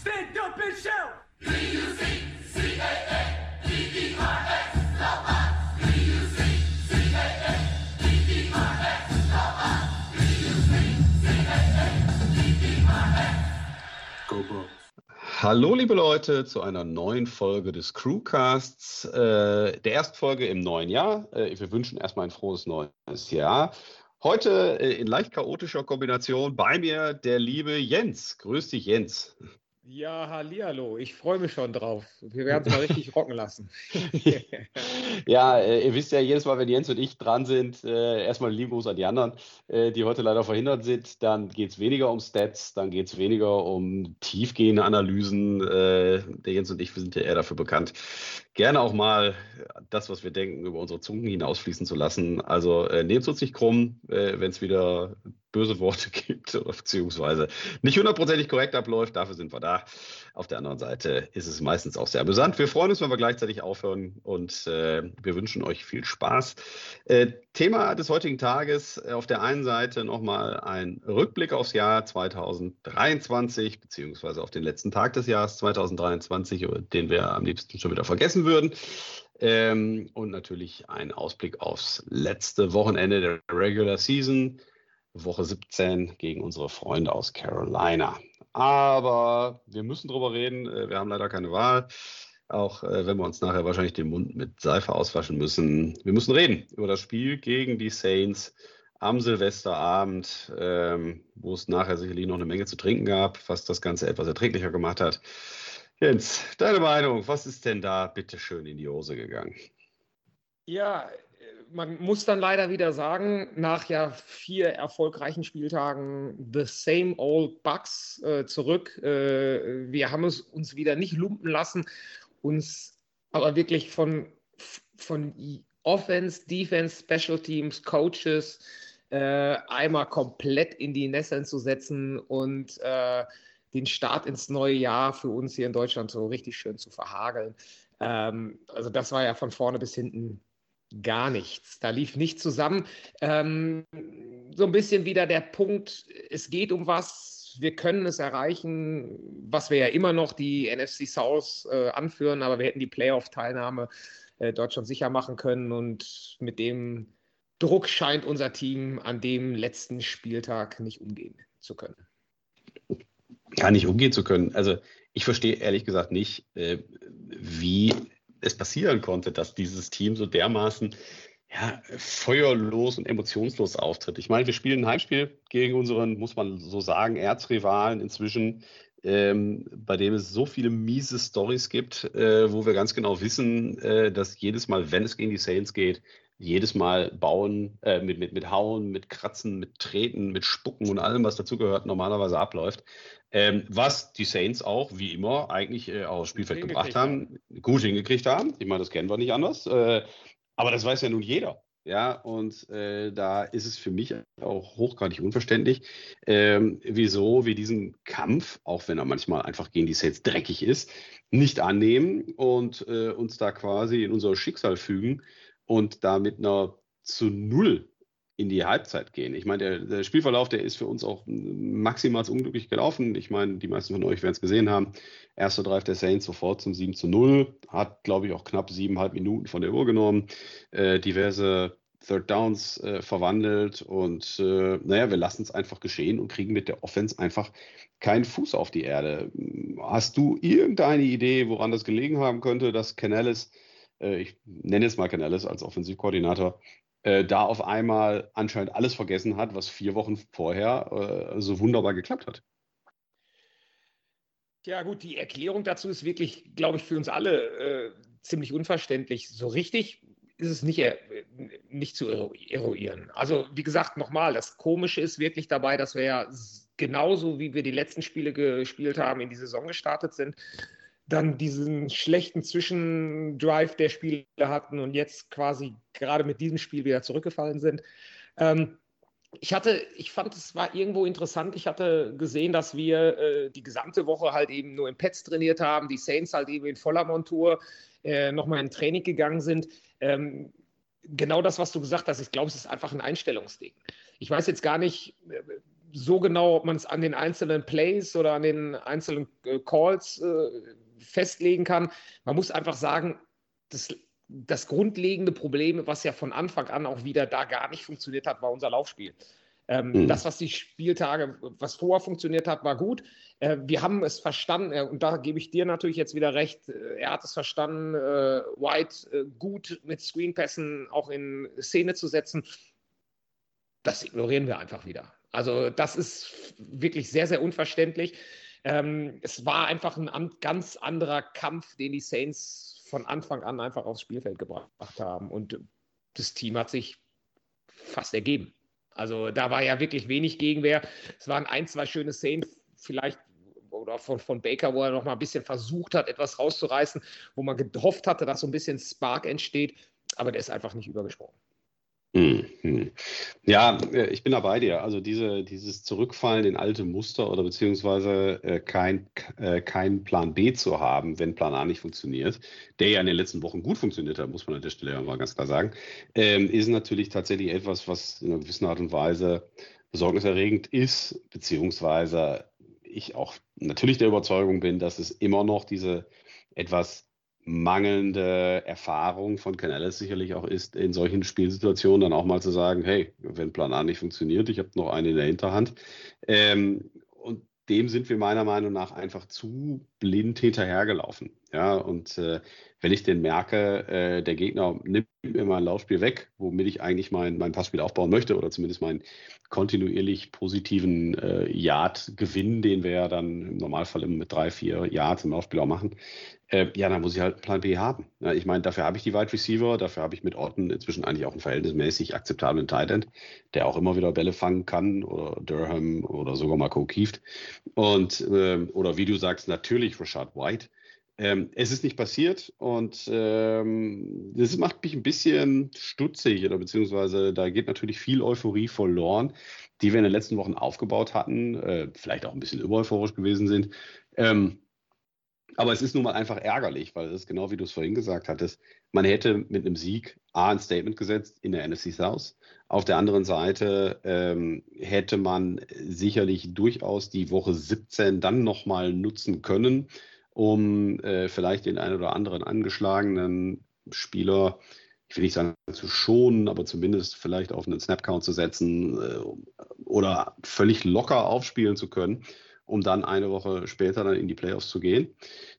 Stand up and shout! Hallo liebe Leute zu einer neuen Folge des Crewcasts, äh, der ersten Folge im neuen Jahr. Äh, wir wünschen erstmal ein frohes neues Jahr. Heute äh, in leicht chaotischer Kombination bei mir der liebe Jens. Grüß dich Jens. Ja, hallihallo, ich freue mich schon drauf. Wir werden es mal richtig rocken lassen. ja, äh, ihr wisst ja jedes Mal, wenn Jens und ich dran sind, äh, erstmal lieben Gruß an die anderen, äh, die heute leider verhindert sind. Dann geht es weniger um Stats, dann geht es weniger um tiefgehende Analysen. Der Jens und ich wir sind ja eher dafür bekannt, gerne auch mal das, was wir denken, über unsere Zungen hinausfließen zu lassen. Also nehmt uns nicht krumm, wenn es wieder böse Worte gibt beziehungsweise nicht hundertprozentig korrekt abläuft. Dafür sind wir da. Auf der anderen Seite ist es meistens auch sehr amüsant. Wir freuen uns, wenn wir gleichzeitig aufhören und äh, wir wünschen euch viel Spaß. Äh, Thema des heutigen Tages äh, auf der einen Seite nochmal ein Rückblick aufs Jahr 2023 beziehungsweise auf den letzten Tag des Jahres 2023, den wir am liebsten schon wieder vergessen würden. Ähm, und natürlich ein Ausblick aufs letzte Wochenende der Regular Season. Woche 17 gegen unsere Freunde aus Carolina. Aber wir müssen drüber reden. Äh, wir haben leider keine Wahl. Auch äh, wenn wir uns nachher wahrscheinlich den Mund mit Seife auswaschen müssen. Wir müssen reden über das Spiel gegen die Saints am Silvesterabend, ähm, wo es nachher sicherlich noch eine Menge zu trinken gab, was das Ganze etwas erträglicher gemacht hat. Jens, deine Meinung, was ist denn da bitte schön in die Hose gegangen? Ja, man muss dann leider wieder sagen, nach ja vier erfolgreichen Spieltagen the same old Bugs äh, zurück. Äh, wir haben es uns wieder nicht lumpen lassen, uns aber wirklich von, von Offense, Defense, Special Teams, Coaches äh, einmal komplett in die Nesseln zu setzen und äh, den Start ins neue Jahr für uns hier in Deutschland so richtig schön zu verhageln. Ähm, also das war ja von vorne bis hinten gar nichts. Da lief nichts zusammen. Ähm, so ein bisschen wieder der Punkt, es geht um was, wir können es erreichen, was wir ja immer noch die NFC South äh, anführen, aber wir hätten die Playoff-Teilnahme äh, dort schon sicher machen können und mit dem Druck scheint unser Team an dem letzten Spieltag nicht umgehen zu können. Gar nicht umgehen zu können. Also ich verstehe ehrlich gesagt nicht, äh, wie es passieren konnte, dass dieses Team so dermaßen ja, feuerlos und emotionslos auftritt. Ich meine, wir spielen ein Heimspiel gegen unseren, muss man so sagen, Erzrivalen inzwischen, ähm, bei dem es so viele miese Stories gibt, äh, wo wir ganz genau wissen, äh, dass jedes Mal, wenn es gegen die Saints geht, jedes Mal bauen, äh, mit, mit, mit Hauen, mit Kratzen, mit Treten, mit Spucken und allem, was dazugehört, normalerweise abläuft. Ähm, was die Saints auch, wie immer, eigentlich äh, aufs Spielfeld gebracht haben, gut hingekriegt haben. Ich meine, das kennen wir nicht anders. Äh, aber das weiß ja nun jeder. Ja, und äh, da ist es für mich auch hochgradig unverständlich, ähm, wieso wir diesen Kampf, auch wenn er manchmal einfach gegen die Saints dreckig ist, nicht annehmen und äh, uns da quasi in unser Schicksal fügen und da mit einer zu Null in die Halbzeit gehen. Ich meine, der, der, Spielverlauf, der ist für uns auch maximal unglücklich gelaufen. Ich meine, die meisten von euch werden es gesehen haben. Erster Drive der Saints sofort zum 7 zu 0. Hat, glaube ich, auch knapp siebeneinhalb Minuten von der Uhr genommen. Äh, diverse Third Downs äh, verwandelt und äh, naja, wir lassen es einfach geschehen und kriegen mit der Offense einfach keinen Fuß auf die Erde. Hast du irgendeine Idee, woran das gelegen haben könnte, dass Canales, ich nenne jetzt mal Canales als Offensivkoordinator, äh, da auf einmal anscheinend alles vergessen hat, was vier Wochen vorher äh, so wunderbar geklappt hat. Ja, gut, die Erklärung dazu ist wirklich, glaube ich, für uns alle äh, ziemlich unverständlich. So richtig ist es nicht, äh, nicht zu eruieren. Also, wie gesagt, nochmal, das Komische ist wirklich dabei, dass wir ja genauso wie wir die letzten Spiele gespielt haben, in die Saison gestartet sind, dann diesen schlechten Zwischendrive der Spieler hatten und jetzt quasi gerade mit diesem Spiel wieder zurückgefallen sind. Ähm, ich hatte, ich fand, es war irgendwo interessant. Ich hatte gesehen, dass wir äh, die gesamte Woche halt eben nur im Pets trainiert haben, die Saints halt eben in voller Montur äh, nochmal in Training gegangen sind. Ähm, genau das, was du gesagt hast, ich glaube, es ist einfach ein Einstellungsding. Ich weiß jetzt gar nicht, äh, so genau, ob man es an den einzelnen Plays oder an den einzelnen äh, Calls äh, festlegen kann. Man muss einfach sagen, das, das grundlegende Problem, was ja von Anfang an auch wieder da gar nicht funktioniert hat, war unser Laufspiel. Ähm, mhm. Das, was die Spieltage, was vorher funktioniert hat, war gut. Äh, wir haben es verstanden, äh, und da gebe ich dir natürlich jetzt wieder recht, äh, er hat es verstanden, White gut mit Screenpässen auch in Szene zu setzen. Das ignorieren wir einfach wieder. Also das ist wirklich sehr, sehr unverständlich. Ähm, es war einfach ein ganz anderer Kampf, den die Saints von Anfang an einfach aufs Spielfeld gebracht haben. Und das Team hat sich fast ergeben. Also da war ja wirklich wenig Gegenwehr. Es waren ein, zwei schöne Szenen, vielleicht oder von, von Baker, wo er noch mal ein bisschen versucht hat, etwas rauszureißen, wo man gehofft hatte, dass so ein bisschen Spark entsteht. Aber der ist einfach nicht übergesprungen. Mhm. Ja, äh, ich bin da bei dir. Also diese, dieses Zurückfallen in alte Muster oder beziehungsweise äh, kein, äh, kein Plan B zu haben, wenn Plan A nicht funktioniert, der ja in den letzten Wochen gut funktioniert hat, muss man an der Stelle ja mal ganz klar sagen, ähm, ist natürlich tatsächlich etwas, was in einer gewissen Art und Weise besorgniserregend ist, beziehungsweise ich auch natürlich der Überzeugung bin, dass es immer noch diese etwas mangelnde Erfahrung von Canales sicherlich auch ist, in solchen Spielsituationen dann auch mal zu sagen, hey, wenn Plan A nicht funktioniert, ich habe noch einen in der Hinterhand. Ähm, und dem sind wir meiner Meinung nach einfach zu blind hinterhergelaufen. Ja, und äh, wenn ich denn merke, äh, der Gegner nimmt mir mein Laufspiel weg, womit ich eigentlich mein, mein Passspiel aufbauen möchte oder zumindest meinen kontinuierlich positiven äh, Yard-Gewinn, den wir ja dann im Normalfall mit drei, vier Yards im Laufspiel auch machen, äh, ja, dann muss ich halt einen Plan B haben. Ja, ich meine, dafür habe ich die Wide Receiver, dafür habe ich mit Orton inzwischen eigentlich auch einen verhältnismäßig akzeptablen Tight End, der auch immer wieder Bälle fangen kann oder Durham oder sogar mal Kieft. Und, äh, oder wie du sagst, natürlich Rashad White. Ähm, es ist nicht passiert und ähm, das macht mich ein bisschen stutzig oder beziehungsweise da geht natürlich viel Euphorie verloren, die wir in den letzten Wochen aufgebaut hatten, äh, vielleicht auch ein bisschen übereuphorisch gewesen sind. Ähm, aber es ist nun mal einfach ärgerlich, weil es ist genau wie du es vorhin gesagt hattest. Man hätte mit einem Sieg A ein Statement gesetzt in der NFC South. Auf der anderen Seite ähm, hätte man sicherlich durchaus die Woche 17 dann nochmal nutzen können, um äh, vielleicht den einen oder anderen angeschlagenen Spieler, ich will nicht sagen zu schonen, aber zumindest vielleicht auf einen Snapcount zu setzen äh, oder völlig locker aufspielen zu können um dann eine Woche später dann in die Playoffs zu gehen.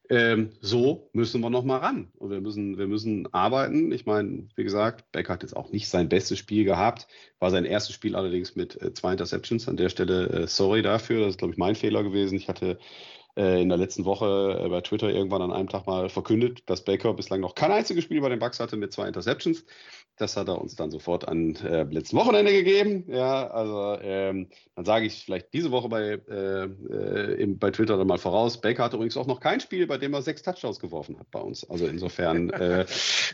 Ähm, so müssen wir noch mal ran und wir müssen, wir müssen arbeiten. Ich meine, wie gesagt, Beck hat jetzt auch nicht sein bestes Spiel gehabt, war sein erstes Spiel allerdings mit äh, zwei Interceptions. An der Stelle äh, sorry dafür, das ist glaube ich mein Fehler gewesen. Ich hatte in der letzten Woche äh, bei Twitter irgendwann an einem Tag mal verkündet, dass Baker bislang noch kein einziges Spiel bei den Bucks hatte mit zwei Interceptions. Das hat er uns dann sofort an äh, letzten Wochenende gegeben. Ja, also ähm, dann sage ich vielleicht diese Woche bei, äh, äh, bei Twitter dann mal voraus. Baker hat übrigens auch noch kein Spiel, bei dem er sechs Touchdowns geworfen hat bei uns. Also insofern äh,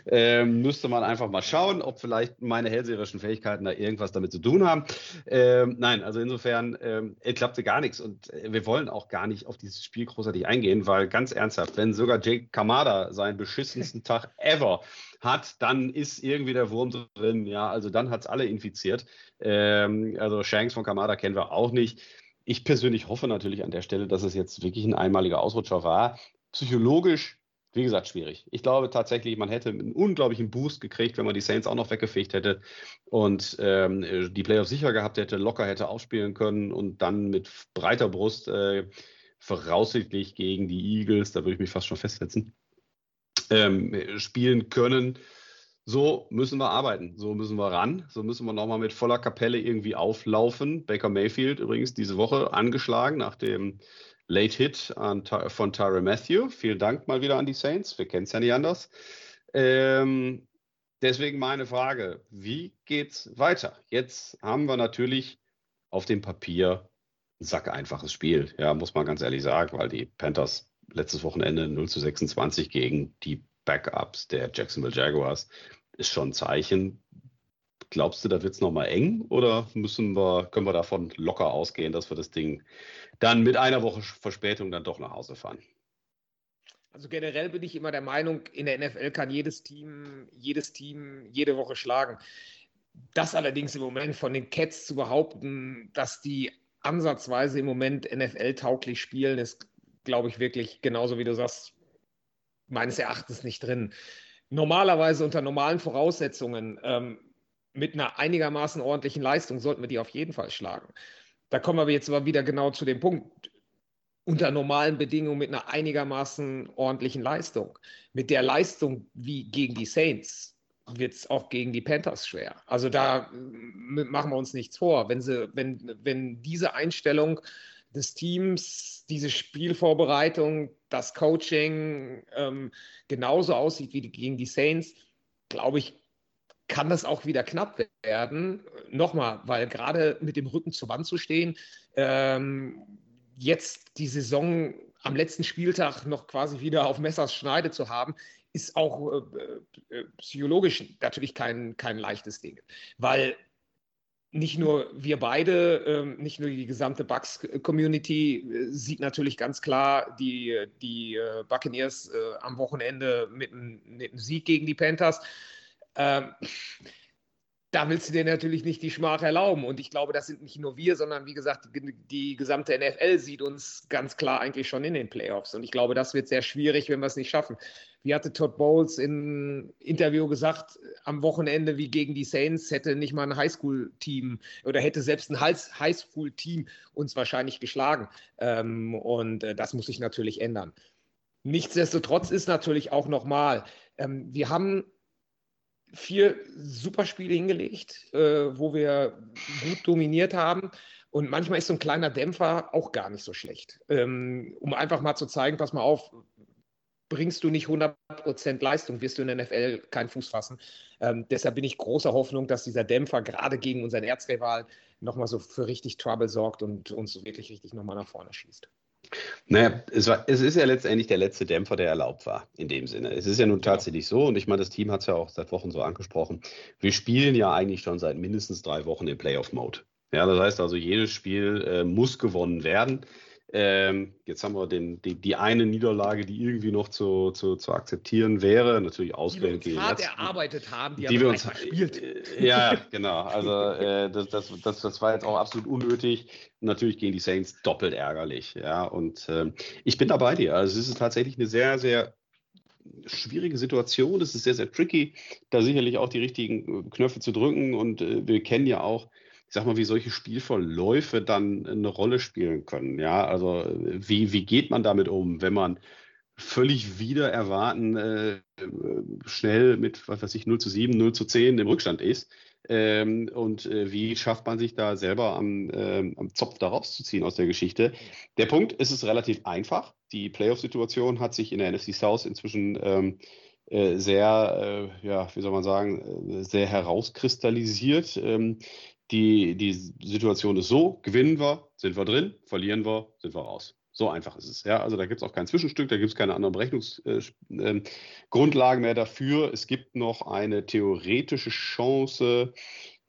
äh, müsste man einfach mal schauen, ob vielleicht meine hellseherischen Fähigkeiten da irgendwas damit zu tun haben. Ähm, nein, also insofern ähm, klappte gar nichts und äh, wir wollen auch gar nicht auf dieses Spiel großartig eingehen, weil ganz ernsthaft, wenn sogar Jake Kamada seinen beschissensten Tag ever hat, dann ist irgendwie der Wurm drin. Ja, also dann hat es alle infiziert. Ähm, also Shanks von Kamada kennen wir auch nicht. Ich persönlich hoffe natürlich an der Stelle, dass es jetzt wirklich ein einmaliger Ausrutscher war. Psychologisch, wie gesagt, schwierig. Ich glaube tatsächlich, man hätte einen unglaublichen Boost gekriegt, wenn man die Saints auch noch weggefegt hätte und ähm, die Playoffs sicher gehabt hätte, locker hätte aufspielen können und dann mit breiter Brust äh, voraussichtlich gegen die Eagles, da würde ich mich fast schon festsetzen, ähm, spielen können. So müssen wir arbeiten, so müssen wir ran, so müssen wir nochmal mit voller Kapelle irgendwie auflaufen. Baker Mayfield übrigens diese Woche angeschlagen nach dem Late Hit an, von Tyra Matthew. Vielen Dank mal wieder an die Saints, wir kennen es ja nicht anders. Ähm, deswegen meine Frage, wie geht's weiter? Jetzt haben wir natürlich auf dem Papier sack einfaches Spiel, ja, muss man ganz ehrlich sagen, weil die Panthers letztes Wochenende 0 zu 26 gegen die Backups der Jacksonville Jaguars ist schon ein Zeichen. Glaubst du, da wird es nochmal eng oder müssen wir, können wir davon locker ausgehen, dass wir das Ding dann mit einer Woche Verspätung dann doch nach Hause fahren? Also generell bin ich immer der Meinung, in der NFL kann jedes Team, jedes Team jede Woche schlagen. Das allerdings im Moment von den Cats zu behaupten, dass die ansatzweise im Moment NFL-tauglich spielen, ist, glaube ich, wirklich genauso wie du sagst, meines Erachtens nicht drin. Normalerweise unter normalen Voraussetzungen ähm, mit einer einigermaßen ordentlichen Leistung sollten wir die auf jeden Fall schlagen. Da kommen wir jetzt aber wieder genau zu dem Punkt. Unter normalen Bedingungen mit einer einigermaßen ordentlichen Leistung. Mit der Leistung wie gegen die Saints wird es auch gegen die Panthers schwer. Also da machen wir uns nichts vor. Wenn, sie, wenn, wenn diese Einstellung des Teams, diese Spielvorbereitung, das Coaching ähm, genauso aussieht wie gegen die Saints, glaube ich, kann das auch wieder knapp werden. Nochmal, weil gerade mit dem Rücken zur Wand zu stehen, ähm, jetzt die Saison am letzten Spieltag noch quasi wieder auf Messers Schneide zu haben, ist auch äh, äh, psychologisch natürlich kein, kein leichtes Ding. Weil nicht nur wir beide, ähm, nicht nur die gesamte Bucks-Community äh, sieht natürlich ganz klar die, die äh, Buccaneers am Wochenende mit einem, mit einem Sieg gegen die Panthers. Da willst du dir natürlich nicht die Schmach erlauben. Und ich glaube, das sind nicht nur wir, sondern wie gesagt, die, die, gesamte NFL sieht uns ganz klar eigentlich schon in den Playoffs. Und ich glaube, das wird sehr schwierig, wenn wir es nicht schaffen. Wie hatte Todd Bowles im Interview gesagt, am Wochenende wie gegen die Saints hätte nicht mal ein Highschool-Team oder hätte selbst ein Highschool-Team uns wahrscheinlich geschlagen. Ähm, und äh, das muss sich natürlich ändern. Nichtsdestotrotz ist natürlich auch nochmal, ähm, wir haben vier Superspiele hingelegt, äh, wo wir gut dominiert haben. Und manchmal ist so ein kleiner Dämpfer auch gar nicht so schlecht. Ähm, um einfach mal zu zeigen, pass mal auf, bringst du nicht 100% Leistung, wirst du in der NFL keinen Fuß fassen. Ähm, deshalb bin ich großer Hoffnung, dass dieser Dämpfer gerade gegen unseren Erzrival nochmal so für richtig Trouble sorgt und uns wirklich richtig nochmal nach vorne schießt. Naja, es, war, es ist ja letztendlich der letzte Dämpfer, der erlaubt war, in dem Sinne. Es ist ja nun tatsächlich so, und ich meine, das Team hat es ja auch seit Wochen so angesprochen, wir spielen ja eigentlich schon seit mindestens drei Wochen im Playoff-Mode. Ja, das heißt also, jedes Spiel äh, muss gewonnen werden. Ähm, jetzt haben wir den, die, die, eine Niederlage, die irgendwie noch zu, zu, zu akzeptieren wäre, natürlich auswählen die wir uns hart erarbeitet haben, die, die wir uns gespielt. Äh, ja, genau. Also äh, das, das, das, das war jetzt auch absolut unnötig. Natürlich gegen die Saints doppelt ärgerlich. Ja, und äh, ich bin da bei dir. Also es ist tatsächlich eine sehr, sehr schwierige Situation. Es ist sehr, sehr tricky, da sicherlich auch die richtigen äh, Knöpfe zu drücken. Und äh, wir kennen ja auch ich sag mal, wie solche Spielverläufe dann eine Rolle spielen können. Ja, also wie, wie geht man damit um, wenn man völlig wieder erwarten äh, schnell mit, was weiß ich, 0 zu 7, 0 zu 10 im Rückstand ist. Ähm, und äh, wie schafft man sich da selber am, äh, am Zopf da rauszuziehen aus der Geschichte? Der Punkt ist es relativ einfach. Die Playoff-Situation hat sich in der NFC South inzwischen ähm, äh, sehr, äh, ja, wie soll man sagen, äh, sehr herauskristallisiert. Ähm, die, die Situation ist so, gewinnen wir, sind wir drin, verlieren wir, sind wir raus. So einfach ist es. Ja, also da gibt es auch kein Zwischenstück, da gibt es keine anderen Berechnungsgrundlagen äh, äh, mehr dafür. Es gibt noch eine theoretische Chance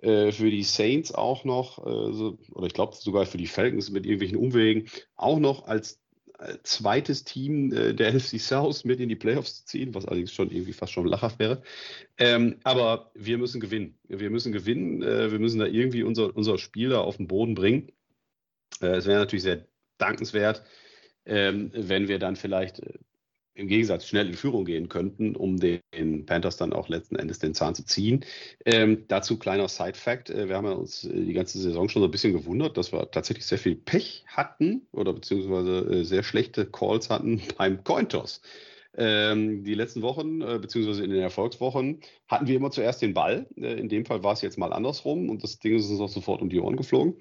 äh, für die Saints auch noch, äh, so, oder ich glaube sogar für die Falcons mit irgendwelchen Umwegen, auch noch als zweites Team äh, der NFC South mit in die Playoffs zu ziehen, was allerdings schon irgendwie fast schon lachhaft wäre. Ähm, aber wir müssen gewinnen. Wir müssen gewinnen. Äh, wir müssen da irgendwie unser, unser Spiel da auf den Boden bringen. Äh, es wäre natürlich sehr dankenswert, ähm, wenn wir dann vielleicht äh, im Gegensatz schnell in Führung gehen könnten, um den Panthers dann auch letzten Endes den Zahn zu ziehen. Ähm, dazu kleiner Side-Fact: äh, Wir haben uns äh, die ganze Saison schon so ein bisschen gewundert, dass wir tatsächlich sehr viel Pech hatten oder beziehungsweise äh, sehr schlechte Calls hatten beim Cointos. Ähm, die letzten Wochen, äh, beziehungsweise in den Erfolgswochen, hatten wir immer zuerst den Ball. Äh, in dem Fall war es jetzt mal andersrum und das Ding ist uns auch sofort um die Ohren geflogen.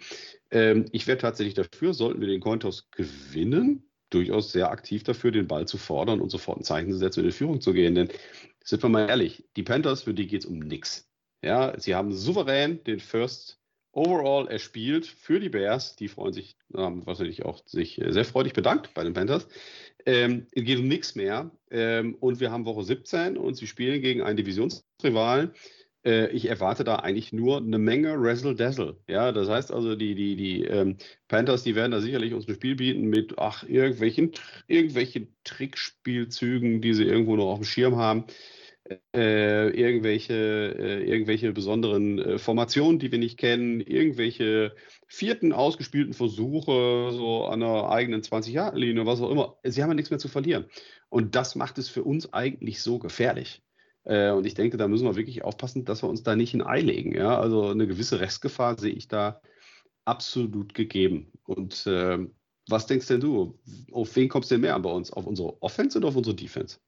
Ähm, ich wäre tatsächlich dafür, sollten wir den Cointos gewinnen, durchaus sehr aktiv dafür, den Ball zu fordern und sofort ein Zeichen zu setzen, in die Führung zu gehen. Denn sind wir mal ehrlich, die Panthers, für die geht es um nichts. Ja, sie haben souverän den First Overall erspielt für die Bears. Die freuen sich, haben wahrscheinlich auch sich sehr freudig bedankt bei den Panthers. Ähm, es geht um nichts mehr. Ähm, und wir haben Woche 17 und sie spielen gegen einen Divisionsrivalen, äh, ich erwarte da eigentlich nur eine Menge Razzle Dazzle. Ja, das heißt also, die, die, die ähm, Panthers, die werden da sicherlich uns ein Spiel bieten mit, ach, irgendwelchen, irgendwelchen Trickspielzügen, die sie irgendwo noch auf dem Schirm haben. äh, irgendwelche, äh, irgendwelche besonderen äh, Formationen, die wir nicht kennen, irgendwelche vierten ausgespielten Versuche so an der eigenen 20-Jahre-Linie, was auch immer. Sie haben ja nichts mehr zu verlieren. Und das macht es für uns eigentlich so gefährlich. Äh, und ich denke, da müssen wir wirklich aufpassen, dass wir uns da nicht in Ei legen. Ja? Also eine gewisse Restgefahr sehe ich da absolut gegeben. Und äh, was denkst denn du? Auf wen kommst du denn mehr an bei uns? Auf unsere Offense oder auf unsere Defense?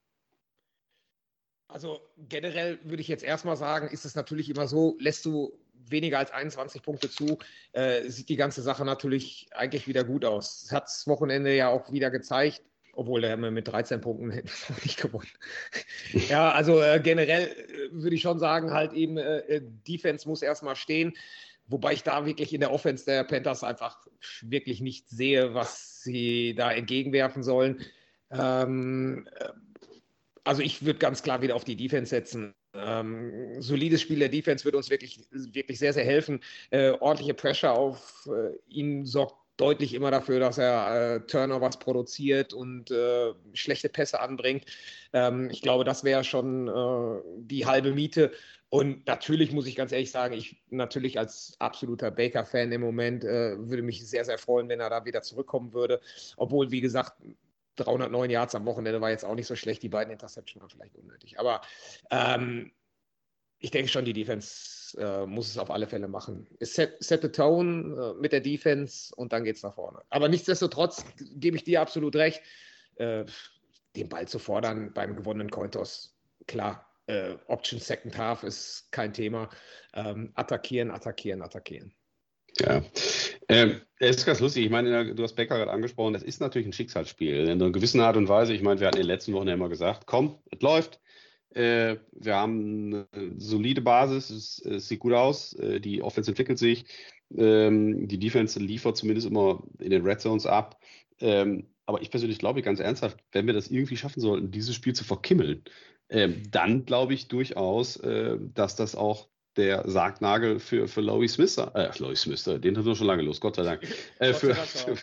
Also generell würde ich jetzt erstmal sagen, ist es natürlich immer so, lässt du weniger als 21 Punkte zu, äh, sieht die ganze Sache natürlich eigentlich wieder gut aus. Das hat das Wochenende ja auch wieder gezeigt, obwohl der mit 13 Punkten nicht gewonnen. ja, also äh, generell äh, würde ich schon sagen, halt eben, äh, äh, Defense muss erstmal stehen. Wobei ich da wirklich in der Offense der Panthers einfach wirklich nicht sehe, was sie da entgegenwerfen sollen. Ähm, äh, also ich würde ganz klar wieder auf die Defense setzen. Ähm, solides Spiel der Defense wird uns wirklich, wirklich sehr, sehr helfen. Äh, ordentliche Pressure auf äh, ihn sorgt deutlich immer dafür, dass er äh, Turnovers produziert und äh, schlechte Pässe anbringt. Ähm, ich glaube, das wäre schon äh, die halbe Miete. Und natürlich muss ich ganz ehrlich sagen, ich natürlich als absoluter Baker-Fan im Moment äh, würde mich sehr, sehr freuen, wenn er da wieder zurückkommen würde. Obwohl, wie gesagt, 309 Yards am Wochenende war jetzt auch nicht so schlecht. Die beiden Interceptions waren vielleicht unnötig. Aber ähm, ich denke schon, die Defense äh, muss es auf alle Fälle machen. Set, set the tone äh, mit der Defense und dann geht es nach vorne. Aber nichtsdestotrotz gebe ich dir absolut recht, äh, den Ball zu fordern beim gewonnenen Cointos. Klar, äh, Option Second Half ist kein Thema. Ähm, attackieren, attackieren, attackieren. Ja, ähm, ist ganz lustig. Ich meine, du hast Becker gerade angesprochen, das ist natürlich ein Schicksalsspiel. In einer gewissen Art und Weise. Ich meine, wir hatten in den letzten Wochen ja immer gesagt, komm, es läuft. Äh, wir haben eine solide Basis, es, es sieht gut aus, äh, die Offense entwickelt sich, ähm, die Defense liefert zumindest immer in den Red Zones ab. Ähm, aber ich persönlich glaube ganz ernsthaft, wenn wir das irgendwie schaffen sollten, dieses Spiel zu verkimmeln, ähm, dann glaube ich durchaus, äh, dass das auch der Sargnagel für, für Lowy Smith, äh, Lowy Smith, den haben wir schon lange los, Gott sei Dank. Äh, für, für,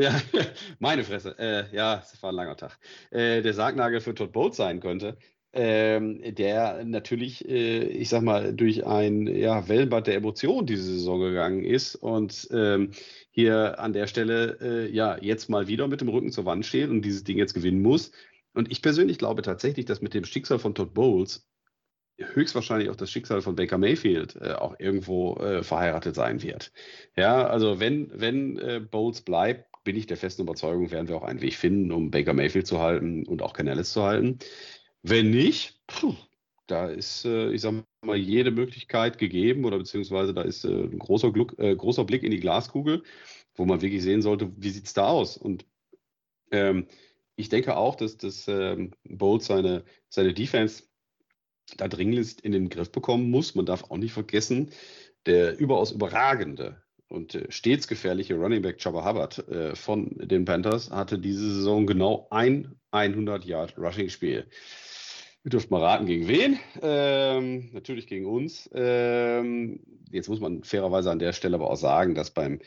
ja, meine Fresse, äh, ja, es war ein langer Tag. Äh, der Sargnagel für Todd Bowles sein könnte, ähm, der natürlich, äh, ich sag mal, durch ein ja, Wellenbad der Emotionen diese Saison gegangen ist und ähm, hier an der Stelle äh, ja jetzt mal wieder mit dem Rücken zur Wand steht und dieses Ding jetzt gewinnen muss. Und ich persönlich glaube tatsächlich, dass mit dem Schicksal von Todd Bowles höchstwahrscheinlich auch das Schicksal von Baker Mayfield äh, auch irgendwo äh, verheiratet sein wird. Ja, also wenn, wenn äh, Bowles bleibt, bin ich der festen Überzeugung, werden wir auch einen Weg finden, um Baker Mayfield zu halten und auch Canales zu halten. Wenn nicht, puh, da ist, äh, ich sag mal, jede Möglichkeit gegeben oder beziehungsweise da ist äh, ein großer, Glück, äh, großer Blick in die Glaskugel, wo man wirklich sehen sollte, wie sieht es da aus? Und ähm, ich denke auch, dass, dass ähm, Bowles seine, seine Defense da dringlichst in den Griff bekommen muss. Man darf auch nicht vergessen, der überaus überragende und stets gefährliche Running Back Chubba Hubbard äh, von den Panthers hatte diese Saison genau ein 100 Yard Rushing Spiel. Ihr dürft mal raten, gegen wen? Ähm, natürlich gegen uns. Ähm, jetzt muss man fairerweise an der Stelle aber auch sagen, dass beim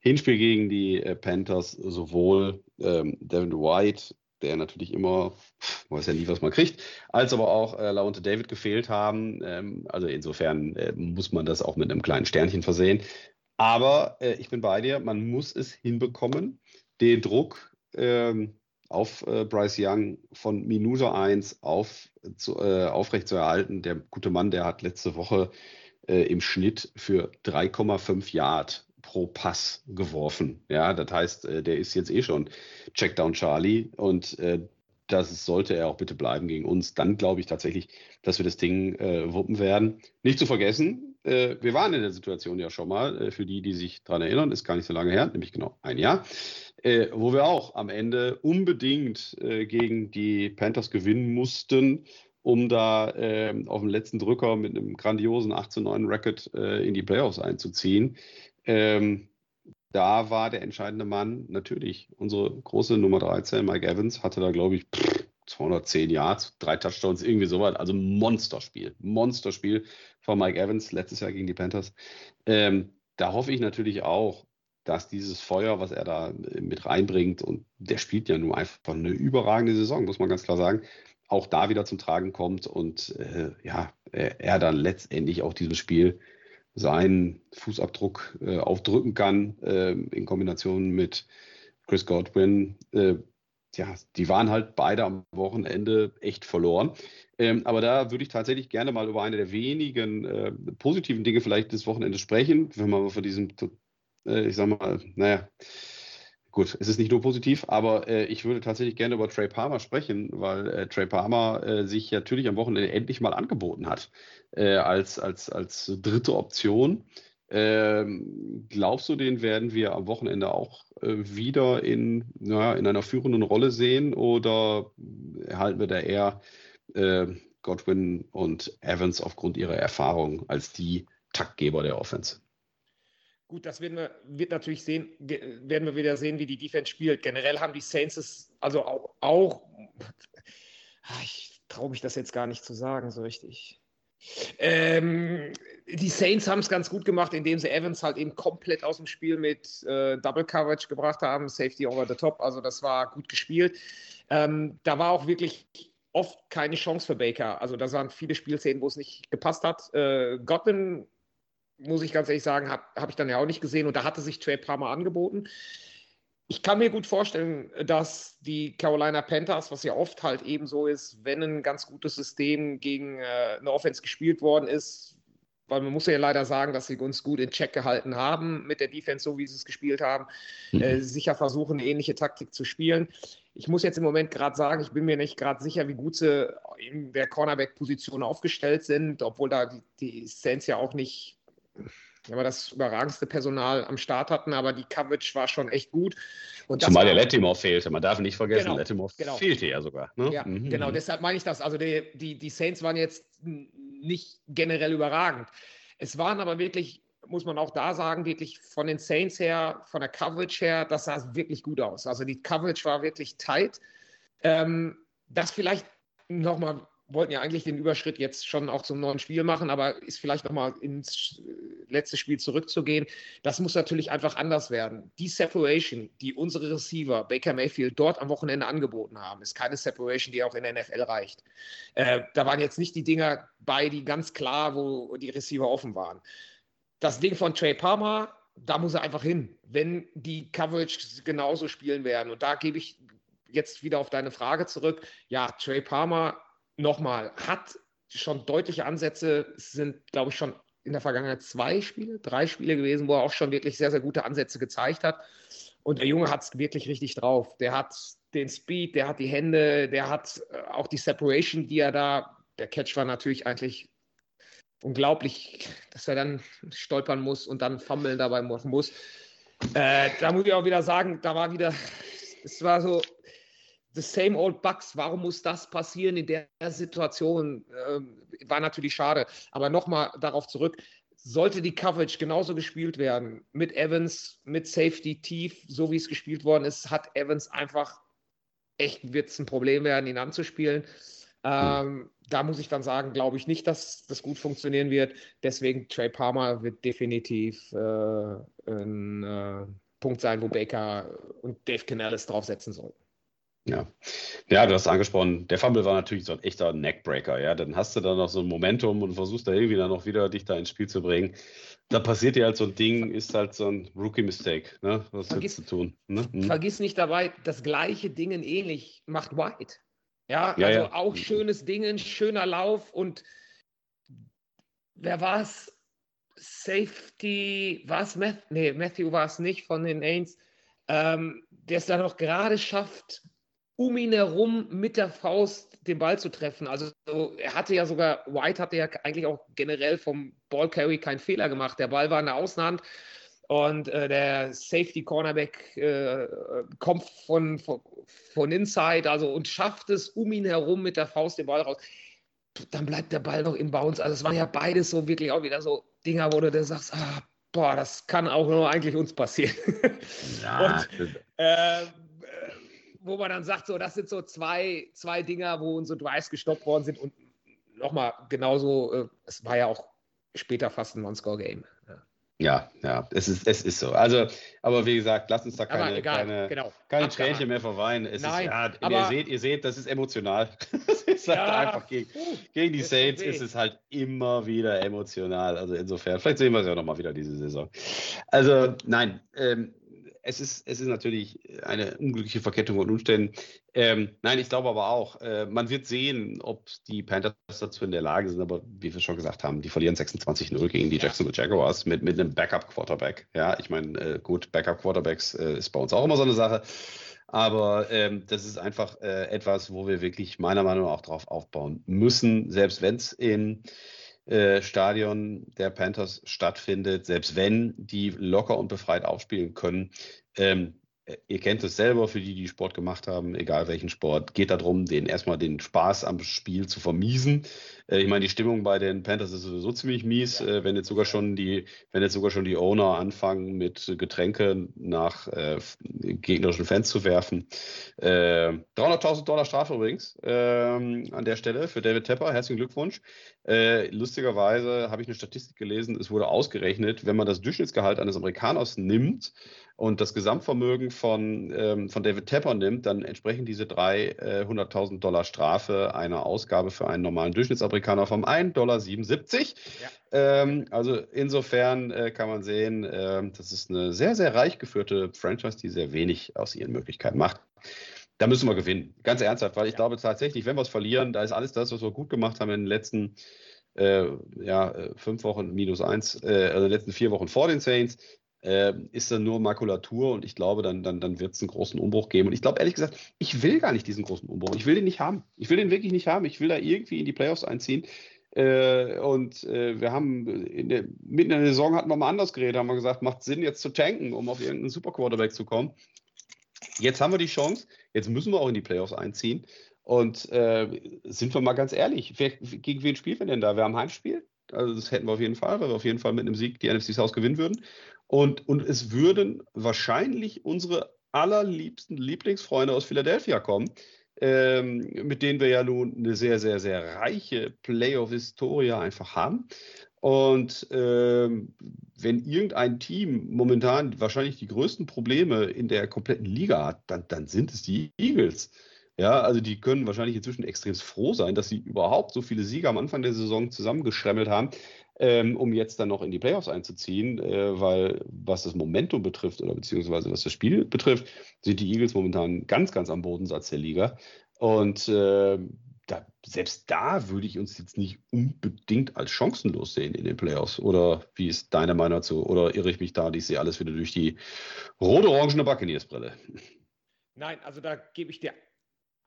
Hinspiel gegen die äh, Panthers sowohl ähm, Devin White, der natürlich immer, weiß ja nie, was man kriegt, als aber auch äh, Launte David gefehlt haben. Ähm, also insofern äh, muss man das auch mit einem kleinen Sternchen versehen. Aber äh, ich bin bei dir, man muss es hinbekommen, den Druck ähm, auf äh, Bryce Young von Minute 1 auf, zu, äh, aufrecht zu erhalten. Der gute Mann, der hat letzte Woche äh, im Schnitt für 3,5 Yard pro Pass geworfen. Ja, das heißt, äh, der ist jetzt eh schon Checkdown Charlie und äh, das sollte er auch bitte bleiben gegen uns. Dann glaube ich tatsächlich, dass wir das Ding äh, wuppen werden. Nicht zu vergessen, äh, wir waren in der Situation ja schon mal, äh, für die, die sich daran erinnern, ist gar nicht so lange her, nämlich genau ein Jahr, äh, wo wir auch am Ende unbedingt äh, gegen die Panthers gewinnen mussten, um da ähm, auf dem letzten Drücker mit einem grandiosen 8 zu 9 Record äh, in die Playoffs einzuziehen. Ähm, da war der entscheidende Mann natürlich unsere große Nummer 13, Mike Evans, hatte da, glaube ich, 210 Yards, drei Touchdowns, irgendwie sowas. Also Monsterspiel. Monsterspiel von Mike Evans letztes Jahr gegen die Panthers. Ähm, da hoffe ich natürlich auch, dass dieses Feuer, was er da mit reinbringt, und der spielt ja nur einfach eine überragende Saison, muss man ganz klar sagen, auch da wieder zum Tragen kommt und äh, ja, er dann letztendlich auch diesem Spiel seinen Fußabdruck äh, aufdrücken kann äh, in Kombination mit Chris Godwin. Ja, die waren halt beide am Wochenende echt verloren. Ähm, aber da würde ich tatsächlich gerne mal über eine der wenigen äh, positiven Dinge vielleicht des Wochenendes sprechen, wenn man von diesem, äh, ich sag mal, naja, gut, es ist nicht nur positiv, aber äh, ich würde tatsächlich gerne über Trey Palmer sprechen, weil äh, Trey Palmer äh, sich natürlich am Wochenende endlich mal angeboten hat äh, als, als, als dritte Option. Ähm, glaubst du, den werden wir am Wochenende auch äh, wieder in, naja, in einer führenden Rolle sehen oder erhalten wir da eher äh, Godwin und Evans aufgrund ihrer Erfahrung als die Taktgeber der Offense? Gut, das werden wir wird natürlich sehen, werden wir wieder sehen, wie die Defense spielt. Generell haben die Saints es, also auch, auch ich traue mich das jetzt gar nicht zu sagen, so richtig. Ähm, die Saints haben es ganz gut gemacht, indem sie Evans halt eben komplett aus dem Spiel mit äh, Double Coverage gebracht haben, Safety over the top. Also das war gut gespielt. Ähm, da war auch wirklich oft keine Chance für Baker. Also da waren viele Spielszenen, wo es nicht gepasst hat. Äh, Godwin muss ich ganz ehrlich sagen, habe hab ich dann ja auch nicht gesehen und da hatte sich Trey Palmer angeboten. Ich kann mir gut vorstellen, dass die Carolina Panthers, was ja oft halt eben so ist, wenn ein ganz gutes System gegen äh, eine Offense gespielt worden ist, weil man muss ja leider sagen, dass sie uns gut in Check gehalten haben mit der Defense, so wie sie es gespielt haben, mhm. äh, sicher versuchen, eine ähnliche Taktik zu spielen. Ich muss jetzt im Moment gerade sagen, ich bin mir nicht gerade sicher, wie gut sie in der Cornerback-Position aufgestellt sind, obwohl da die, die Saints ja auch nicht wir das überragendste Personal am Start hatten, aber die Coverage war schon echt gut. Und Zumal der Lettimore fehlte, man darf nicht vergessen, genau, Lettimore genau. fehlte ja sogar. Ne? Ja, mhm. genau, deshalb meine ich das. Also die, die, die Saints waren jetzt nicht generell überragend. Es waren aber wirklich, muss man auch da sagen, wirklich von den Saints her, von der Coverage her, das sah wirklich gut aus. Also die Coverage war wirklich tight. Ähm, das vielleicht nochmal wollten ja eigentlich den Überschritt jetzt schon auch zum neuen Spiel machen, aber ist vielleicht nochmal ins letzte Spiel zurückzugehen. Das muss natürlich einfach anders werden. Die Separation, die unsere Receiver, Baker Mayfield, dort am Wochenende angeboten haben, ist keine Separation, die auch in der NFL reicht. Äh, da waren jetzt nicht die Dinger bei, die ganz klar, wo die Receiver offen waren. Das Ding von Trey Palmer, da muss er einfach hin, wenn die Coverage genauso spielen werden. Und da gebe ich jetzt wieder auf deine Frage zurück. Ja, Trey Palmer nochmal, hat schon deutliche Ansätze, sind, glaube ich, schon in der Vergangenheit zwei Spiele, drei Spiele gewesen, wo er auch schon wirklich sehr, sehr gute Ansätze gezeigt hat. Und der Junge hat es wirklich richtig drauf. Der hat den Speed, der hat die Hände, der hat äh, auch die Separation, die er da, der Catch war natürlich eigentlich unglaublich, dass er dann stolpern muss und dann fummeln dabei machen muss. Äh, da muss ich auch wieder sagen, da war wieder, es war so, the same old Bugs. Warum muss das passieren in der Situation? Ähm, war natürlich schade. Aber nochmal darauf zurück. Sollte die Coverage genauso gespielt werden, mit Evans, mit Safety tief, so wie es gespielt worden ist, hat Evans einfach echt, wird ein Problem werden, ihn anzuspielen. Ähm, da muss ich dann sagen, glaube ich nicht, dass das gut funktionieren wird. Deswegen Trey Palmer wird definitiv äh, ein äh, Punkt sein, wo Baker und Dave Canales draufsetzen sollten. Ja. ja, du hast angesprochen, der Fumble war natürlich so ein echter Neckbreaker. Ja, dann hast du da noch so ein Momentum und versuchst da irgendwie dann noch wieder dich da ins Spiel zu bringen. Da passiert dir halt so ein Ding, ist halt so ein Rookie-Mistake. Ne? Was vergiss, zu tun? Ne? Hm. Vergiss nicht dabei, das gleiche Ding ähnlich macht White. Ja, ja also ja. auch schönes Ding, schöner Lauf und wer war es? Safety, war es Matthew? Nee, Matthew war es nicht von den Ains. Ähm, der es dann noch gerade schafft, um ihn herum mit der Faust den Ball zu treffen. Also er hatte ja sogar, White hatte ja eigentlich auch generell vom Ballcarry keinen Fehler gemacht. Der Ball war in der Außenhand und äh, der Safety Cornerback äh, kommt von, von, von Inside also und schafft es um ihn herum mit der Faust den Ball raus. Dann bleibt der Ball noch im Bounce. Also es waren ja beides so wirklich auch wieder so Dinger, wo du dann sagst, ah, boah, das kann auch nur eigentlich uns passieren. Ja, und, äh, wo man dann sagt, so, das sind so zwei, zwei Dinger, wo unsere Drives gestoppt worden sind. Und nochmal, genauso, äh, es war ja auch später fast ein One-Score-Game. Ja. Ja, ja, es ist, es ist so. Also, aber wie gesagt, lasst uns da keine, egal, keine, genau. keine Tränchen mehr verweinen. Es Nein, ist, ja, aber, ihr seht, ihr seht, das ist emotional. Das ist halt Ja, einfach gegen, gegen die Saints ist es halt immer wieder emotional. Also insofern, vielleicht sehen wir es ja nochmal wieder diese Saison. Also, nein, ähm, es ist, es ist natürlich eine unglückliche Verkettung von Umständen. Ähm, nein, ich glaube aber auch, äh, man wird sehen, ob die Panthers dazu in der Lage sind, aber wie wir schon gesagt haben, die verlieren 26-0 gegen die Ja. Jacksonville Jaguars mit, mit einem Backup-Quarterback. Ja, ich meine, äh, gut, Backup-Quarterbacks äh, ist bei uns auch immer so eine Sache. Aber ähm, das ist einfach äh, etwas, wo wir wirklich meiner Meinung nach auch drauf aufbauen müssen, selbst wenn es im äh, Stadion der Panthers stattfindet, selbst wenn die locker und befreit aufspielen können. Ähm, äh, ihr kennt es selber, für die, die Sport gemacht haben, egal welchen Sport, geht darum, den erstmal den Spaß am Spiel zu vermiesen. Äh, ich meine, die Stimmung bei den Panthers ist sowieso ziemlich mies, äh, wenn jetzt sogar schon die, wenn jetzt sogar schon die Owner anfangen, mit Getränke nach äh, gegnerischen Fans zu werfen. Äh, 300.000 Dollar Strafe übrigens ähm, an der Stelle für David Tepper. Herzlichen Glückwunsch. Äh, lustigerweise habe ich eine Statistik gelesen, es wurde ausgerechnet, wenn man das Durchschnittsgehalt eines Amerikaners nimmt und das Gesamtvermögen von, ähm, von David Tepper nimmt, dann entsprechen diese 300.000 Dollar Strafe einer Ausgabe für einen normalen Durchschnittsamerikaner vom 1,77 Dollar. Ja. Ähm, also insofern äh, kann man sehen, ähm, das ist eine sehr, sehr reich geführte Franchise, die sehr wenig aus ihren Möglichkeiten macht. Da müssen wir gewinnen. Ganz ernsthaft, weil ich Ja. glaube tatsächlich, wenn wir es verlieren, da ist alles das, was wir gut gemacht haben in den letzten äh, ja, äh, fünf Wochen minus eins, äh, also in den letzten vier Wochen vor den Saints, äh, ist dann nur Makulatur und ich glaube, dann, dann, dann wird es einen großen Umbruch geben. Und ich glaube ehrlich gesagt, ich will gar nicht diesen großen Umbruch. Ich will den nicht haben. Ich will den wirklich nicht haben. Ich will da irgendwie in die Playoffs einziehen. Äh, und äh, wir haben in der, mitten in der Saison hatten wir mal anders geredet, haben wir gesagt, macht Sinn, jetzt zu tanken, um auf irgendeinen Super Quarterback zu kommen. Jetzt haben wir die Chance, jetzt müssen wir auch in die Playoffs einziehen. Und äh, sind wir mal ganz ehrlich, wer, gegen wen spielen wir denn da? Wir haben Heimspiel. Also das hätten wir auf jeden Fall, weil wir auf jeden Fall mit einem Sieg die NFC South gewinnen würden. Und, und es würden wahrscheinlich unsere allerliebsten Lieblingsfreunde aus Philadelphia kommen, ähm, mit denen wir ja nun eine sehr, sehr, sehr reiche Playoff-Historie einfach haben. Und ähm, wenn irgendein Team momentan wahrscheinlich die größten Probleme in der kompletten Liga hat, dann, dann sind es die Eagles. Ja, also die können wahrscheinlich inzwischen extrem froh sein, dass sie überhaupt so viele Siege am Anfang der Saison zusammengeschremmelt haben, ähm, um jetzt dann noch in die Playoffs einzuziehen, äh, weil was das Momentum betrifft oder beziehungsweise was das Spiel betrifft, sind die Eagles momentan ganz, ganz am Bodensatz der Liga. Und äh, da, selbst da würde ich uns jetzt nicht unbedingt als chancenlos sehen in den Playoffs. Oder wie ist deine Meinung dazu? Oder irre ich mich da? Ich sehe alles wieder durch die rot-orangene Buccaneers-Brille. Nein, also da gebe ich dir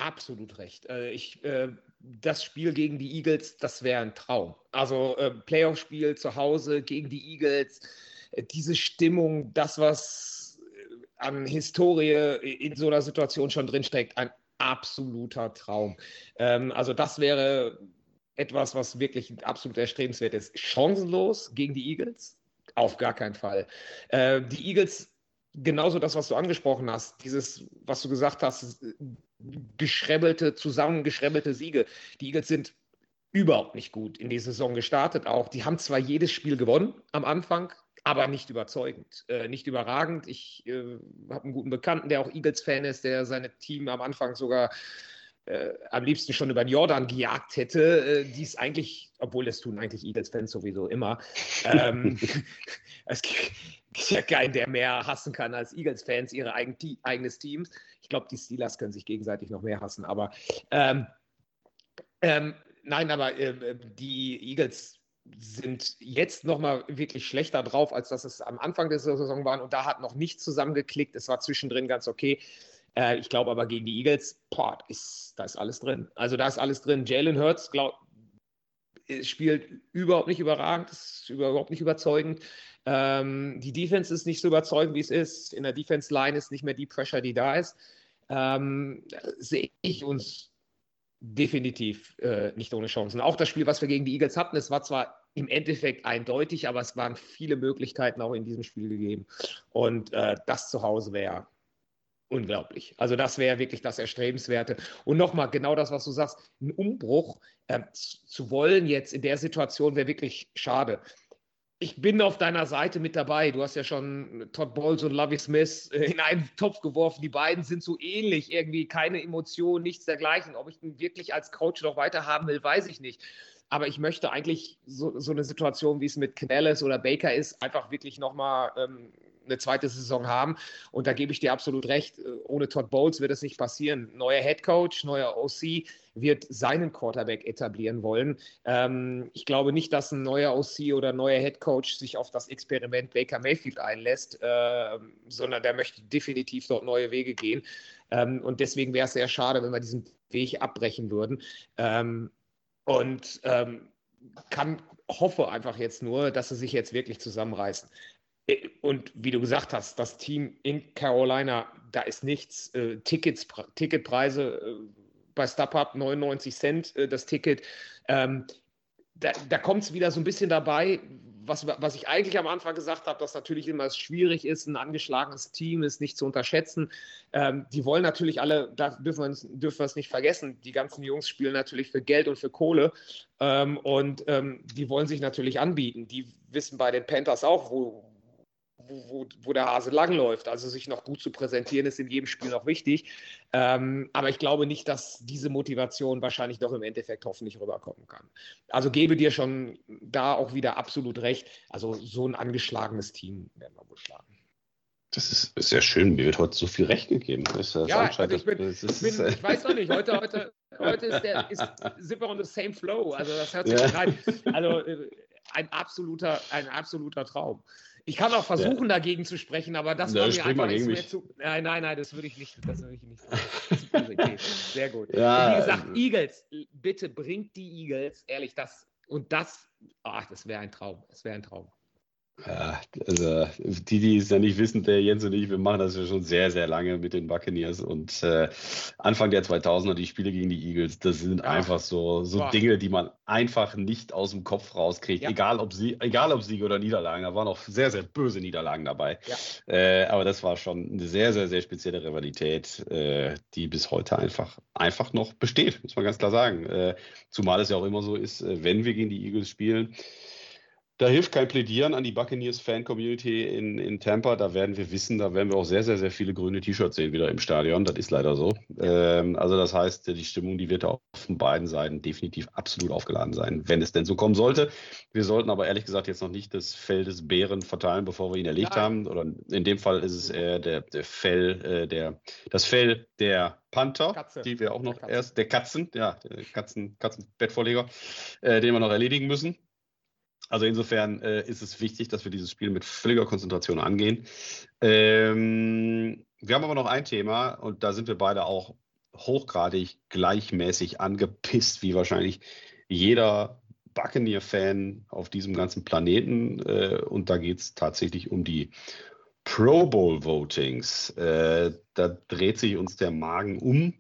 absolut recht. Äh, ich, äh, das Spiel gegen die Eagles, das wäre ein Traum. Also äh, Playoff-Spiel zu Hause gegen die Eagles, diese Stimmung, das, was an Historie in so einer Situation schon drinsteckt, ein absoluter Traum. Ähm, also das wäre etwas, was wirklich absolut erstrebenswert ist. Chancenlos gegen die Eagles? Auf gar keinen Fall. Die Eagles, genauso das, was du angesprochen hast, dieses, was du gesagt hast, geschrebbelte, zusammengeschrebbelte Siege. Die Eagles sind überhaupt nicht gut in die Saison gestartet auch. Die haben zwar jedes Spiel gewonnen am Anfang, aber nicht überzeugend, äh, nicht überragend. Ich äh, habe einen guten Bekannten, der auch Eagles-Fan ist, der seine Team am Anfang sogar äh, am liebsten schon über den Jordan gejagt hätte, äh, die es eigentlich, obwohl das tun eigentlich Eagles-Fans sowieso immer. Ähm, es gibt ja keinen, der mehr hassen kann als Eagles-Fans ihre eigen, eigenes Team. Ich glaube, die Steelers können sich gegenseitig noch mehr hassen, aber ähm, ähm, nein, aber äh, die Eagles sind jetzt nochmal wirklich schlechter drauf, als dass es am Anfang der Saison waren. Und da hat noch nicht zusammengeklickt. Es war zwischendrin ganz okay. Äh, ich glaube aber gegen die Eagles, boah, ist, da ist alles drin. Also da ist alles drin. Jalen Hurts glaub, spielt überhaupt nicht überragend, ist überhaupt nicht überzeugend. Ähm, die Defense ist nicht so überzeugend, wie es ist. In der Defense-Line ist nicht mehr die Pressure, die da ist. Ähm, sehe ich uns definitiv äh, nicht ohne Chancen. Auch das Spiel, was wir gegen die Eagles hatten, es war zwar im Endeffekt eindeutig, aber es waren viele Möglichkeiten auch in diesem Spiel gegeben. Und äh, das zu Hause wäre unglaublich. Also das wäre wirklich das Erstrebenswerte. Und nochmal, genau das, was du sagst, ein Umbruch äh, zu wollen jetzt in der Situation wäre wirklich schade. Ich bin auf deiner Seite mit dabei. Du hast ja schon Todd Bowles und Lovie Smith in einen Topf geworfen. Die beiden sind so ähnlich, irgendwie keine Emotionen, nichts dergleichen. Ob ich ihn wirklich als Coach noch weiter haben will, weiß ich nicht. Aber ich möchte eigentlich so, so eine Situation, wie es mit Knelles oder Baker ist, einfach wirklich nochmal ähm, eine zweite Saison haben. Und da gebe ich dir absolut recht. Äh, ohne Todd Bowles wird es nicht passieren. Neuer Head Coach, neuer OC wird seinen Quarterback etablieren wollen. Ähm, ich glaube nicht, dass ein neuer OC oder neuer Head Coach sich auf das Experiment Baker Mayfield einlässt, äh, sondern der möchte definitiv dort neue Wege gehen. Ähm, und deswegen wäre es sehr schade, wenn wir diesen Weg abbrechen würden. Und ähm, kann, hoffe einfach jetzt nur, dass sie sich jetzt wirklich zusammenreißen. Äh, und wie du gesagt hast, das Team in Carolina, da ist nichts. Äh, Tickets, Ticketpreise äh, bei StubHub 99 Cent äh, das Ticket. Ähm, da, da kommt es wieder so ein bisschen dabei, was, was ich eigentlich am Anfang gesagt habe, dass natürlich immer es schwierig ist, ein angeschlagenes Team ist nicht zu unterschätzen. Ähm, die wollen natürlich alle, da dürfen wir, dürfen wir es nicht vergessen, die ganzen Jungs spielen natürlich für Geld und für Kohle ähm, und ähm, die wollen sich natürlich anbieten. Die wissen bei den Panthers auch, wo, wo, wo, der Hase langläuft. Also sich noch gut zu präsentieren, ist in jedem Spiel noch wichtig. Ähm, aber ich glaube nicht, dass diese Motivation wahrscheinlich doch im Endeffekt hoffentlich rüberkommen kann. Also gebe dir schon da auch wieder absolut recht. Also so ein angeschlagenes Team werden wir wohl schlagen. Das ist, ist sehr schön. Mir wird heute so viel Recht gegeben. Ist, ja, also ich, bin, ist, ich, bin, ich, weiß noch nicht. Heute, heute, heute ist der, ist, sind wir on the same flow. Also das hört sich ja. rein. Also äh, ein absoluter, ein absoluter Traum. Ich kann auch versuchen, ja. dagegen zu sprechen, aber das ja, war mir einfach nicht mehr zu. Nein, nein, nein, das würde ich nicht. Das würde ich nicht. okay. Sehr gut. Ja, wie gesagt, also Eagles, bitte bringt die Eagles, ehrlich, das und das, ach, das wäre ein Traum. Das wäre ein Traum. Ja, also die, die es ja nicht wissen, der Jens und ich, wir machen das ja schon sehr, sehr lange mit den Buccaneers und äh, Anfang der 2000er, die Spiele gegen die Eagles, das sind ja. einfach so, so Dinge, die man einfach nicht aus dem Kopf rauskriegt, ja. egal, ob sie, egal ob Siege oder Niederlagen, da waren auch sehr, sehr böse Niederlagen dabei, äh, aber das war schon eine sehr, sehr, sehr spezielle Rivalität, äh, die bis heute einfach, einfach noch besteht, muss man ganz klar sagen, äh, zumal es ja auch immer so ist, äh, wenn wir gegen die Eagles spielen, da hilft kein Plädieren an die Buccaneers-Fan-Community in, in Tampa. Da werden wir wissen, da werden wir auch sehr, sehr, sehr viele grüne T-Shirts sehen wieder im Stadion. Das ist leider so. Ähm, also das heißt, die Stimmung, die wird auf beiden Seiten definitiv absolut aufgeladen sein, wenn es denn so kommen sollte. Wir sollten aber ehrlich gesagt jetzt noch nicht das Fell des Bären verteilen, bevor wir ihn erlegt Nein. haben. Oder in dem Fall ist es eher der, der Fell, äh, der, das Fell der Panther, Katze. die wir auch noch der erst, der Katzen, ja, der Katzen, Katzenbettvorleger, äh, den wir noch erledigen müssen. Also insofern äh, ist es wichtig, dass wir dieses Spiel mit völliger Konzentration angehen. Ähm, wir haben aber noch ein Thema und da sind wir beide auch hochgradig gleichmäßig angepisst, wie wahrscheinlich jeder Buccaneer-Fan auf diesem ganzen Planeten. Äh, und da geht es tatsächlich um die Pro Bowl-Votings. Äh, da dreht sich uns der Magen um.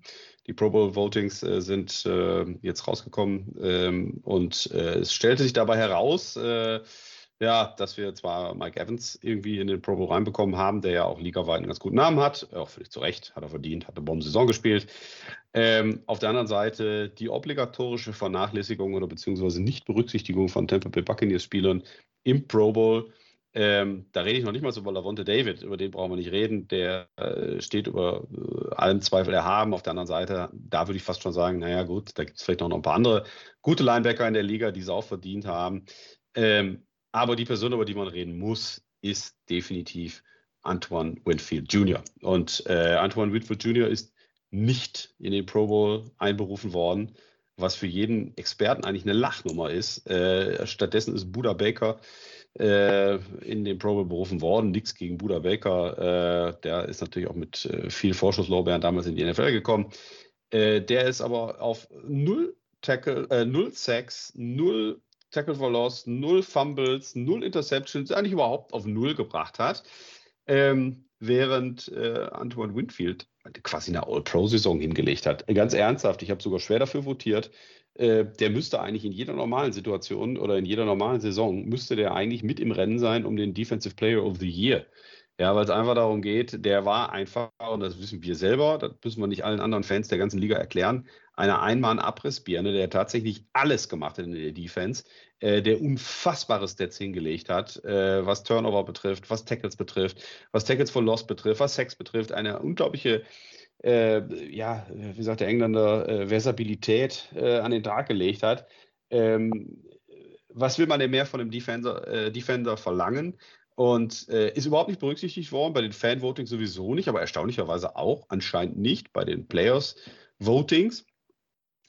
Die Pro Bowl Votings äh, sind äh, jetzt rausgekommen ähm, und äh, es stellte sich dabei heraus, äh, ja, dass wir zwar Mike Evans irgendwie in den Pro Bowl reinbekommen haben, der ja auch ligaweit einen ganz guten Namen hat, auch völlig zu Recht, hat er verdient, hat eine Bombensaison gespielt. Ähm, auf der anderen Seite die obligatorische Vernachlässigung oder beziehungsweise Nichtberücksichtigung von Tampa Bay Buccaneers Spielern im Pro Bowl ähm, da rede ich noch nicht mal so über Lavonte David, über den brauchen wir nicht reden. Der äh, steht über äh, allen Zweifel erhaben. Auf der anderen Seite, da würde ich fast schon sagen, naja gut, da gibt es vielleicht noch ein paar andere gute Linebacker in der Liga, die es auch verdient haben. Ähm, aber die Person, über die man reden muss, ist definitiv Antoine Winfield Jr. Und äh, Antoine Winfield Jr. ist nicht in den Pro Bowl einberufen worden, was für jeden Experten eigentlich eine Lachnummer ist. Äh, stattdessen ist Buda Baker äh, in den Pro Bowl berufen worden. Nichts gegen Buda Baker. Äh, der ist natürlich auch mit äh, viel Vorschusslorbeeren damals in die NFL gekommen. Äh, der ist aber auf null Tackle, äh, null Sacks, null Tackle for Loss, null Fumbles, null Interceptions, eigentlich überhaupt auf null gebracht hat. Ähm, während äh, Antoine Winfield quasi eine All-Pro-Saison hingelegt hat. Ganz ernsthaft, ich habe sogar schwer dafür votiert, äh, der müsste eigentlich in jeder normalen Situation oder in jeder normalen Saison, müsste der eigentlich mit im Rennen sein um den Defensive Player of the Year. Ja, weil es einfach darum geht, der war einfach, und das wissen wir selber, das müssen wir nicht allen anderen Fans der ganzen Liga erklären, einer Einmann-Abrissbirne, der tatsächlich alles gemacht hat in der Defense, äh, der unfassbare Stats hingelegt hat, äh, was Turnover betrifft, was Tackles betrifft, was Tackles for Loss betrifft, was Sex betrifft. Eine unglaubliche, ja, wie sagt der Engländer, äh, Versabilität äh, an den Tag gelegt hat. Ähm, was will man denn mehr von dem Defender, äh, Defender verlangen? Und äh, ist überhaupt nicht berücksichtigt worden, bei den Fan-Votings sowieso nicht, aber erstaunlicherweise auch anscheinend nicht bei den Players-Votings.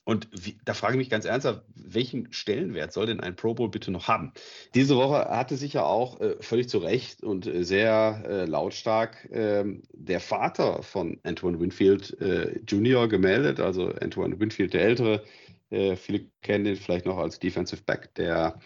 Und wie, da frage ich mich ganz ernsthaft, welchen Stellenwert soll denn ein Pro Bowl bitte noch haben? Diese Woche hatte sich ja auch äh, völlig zu Recht und äh, sehr äh, lautstark ähm, der Vater von Antoine Winfield äh, Jr. gemeldet, also Antoine Winfield der Ältere. Äh, viele kennen ihn vielleicht noch als Defensive Back der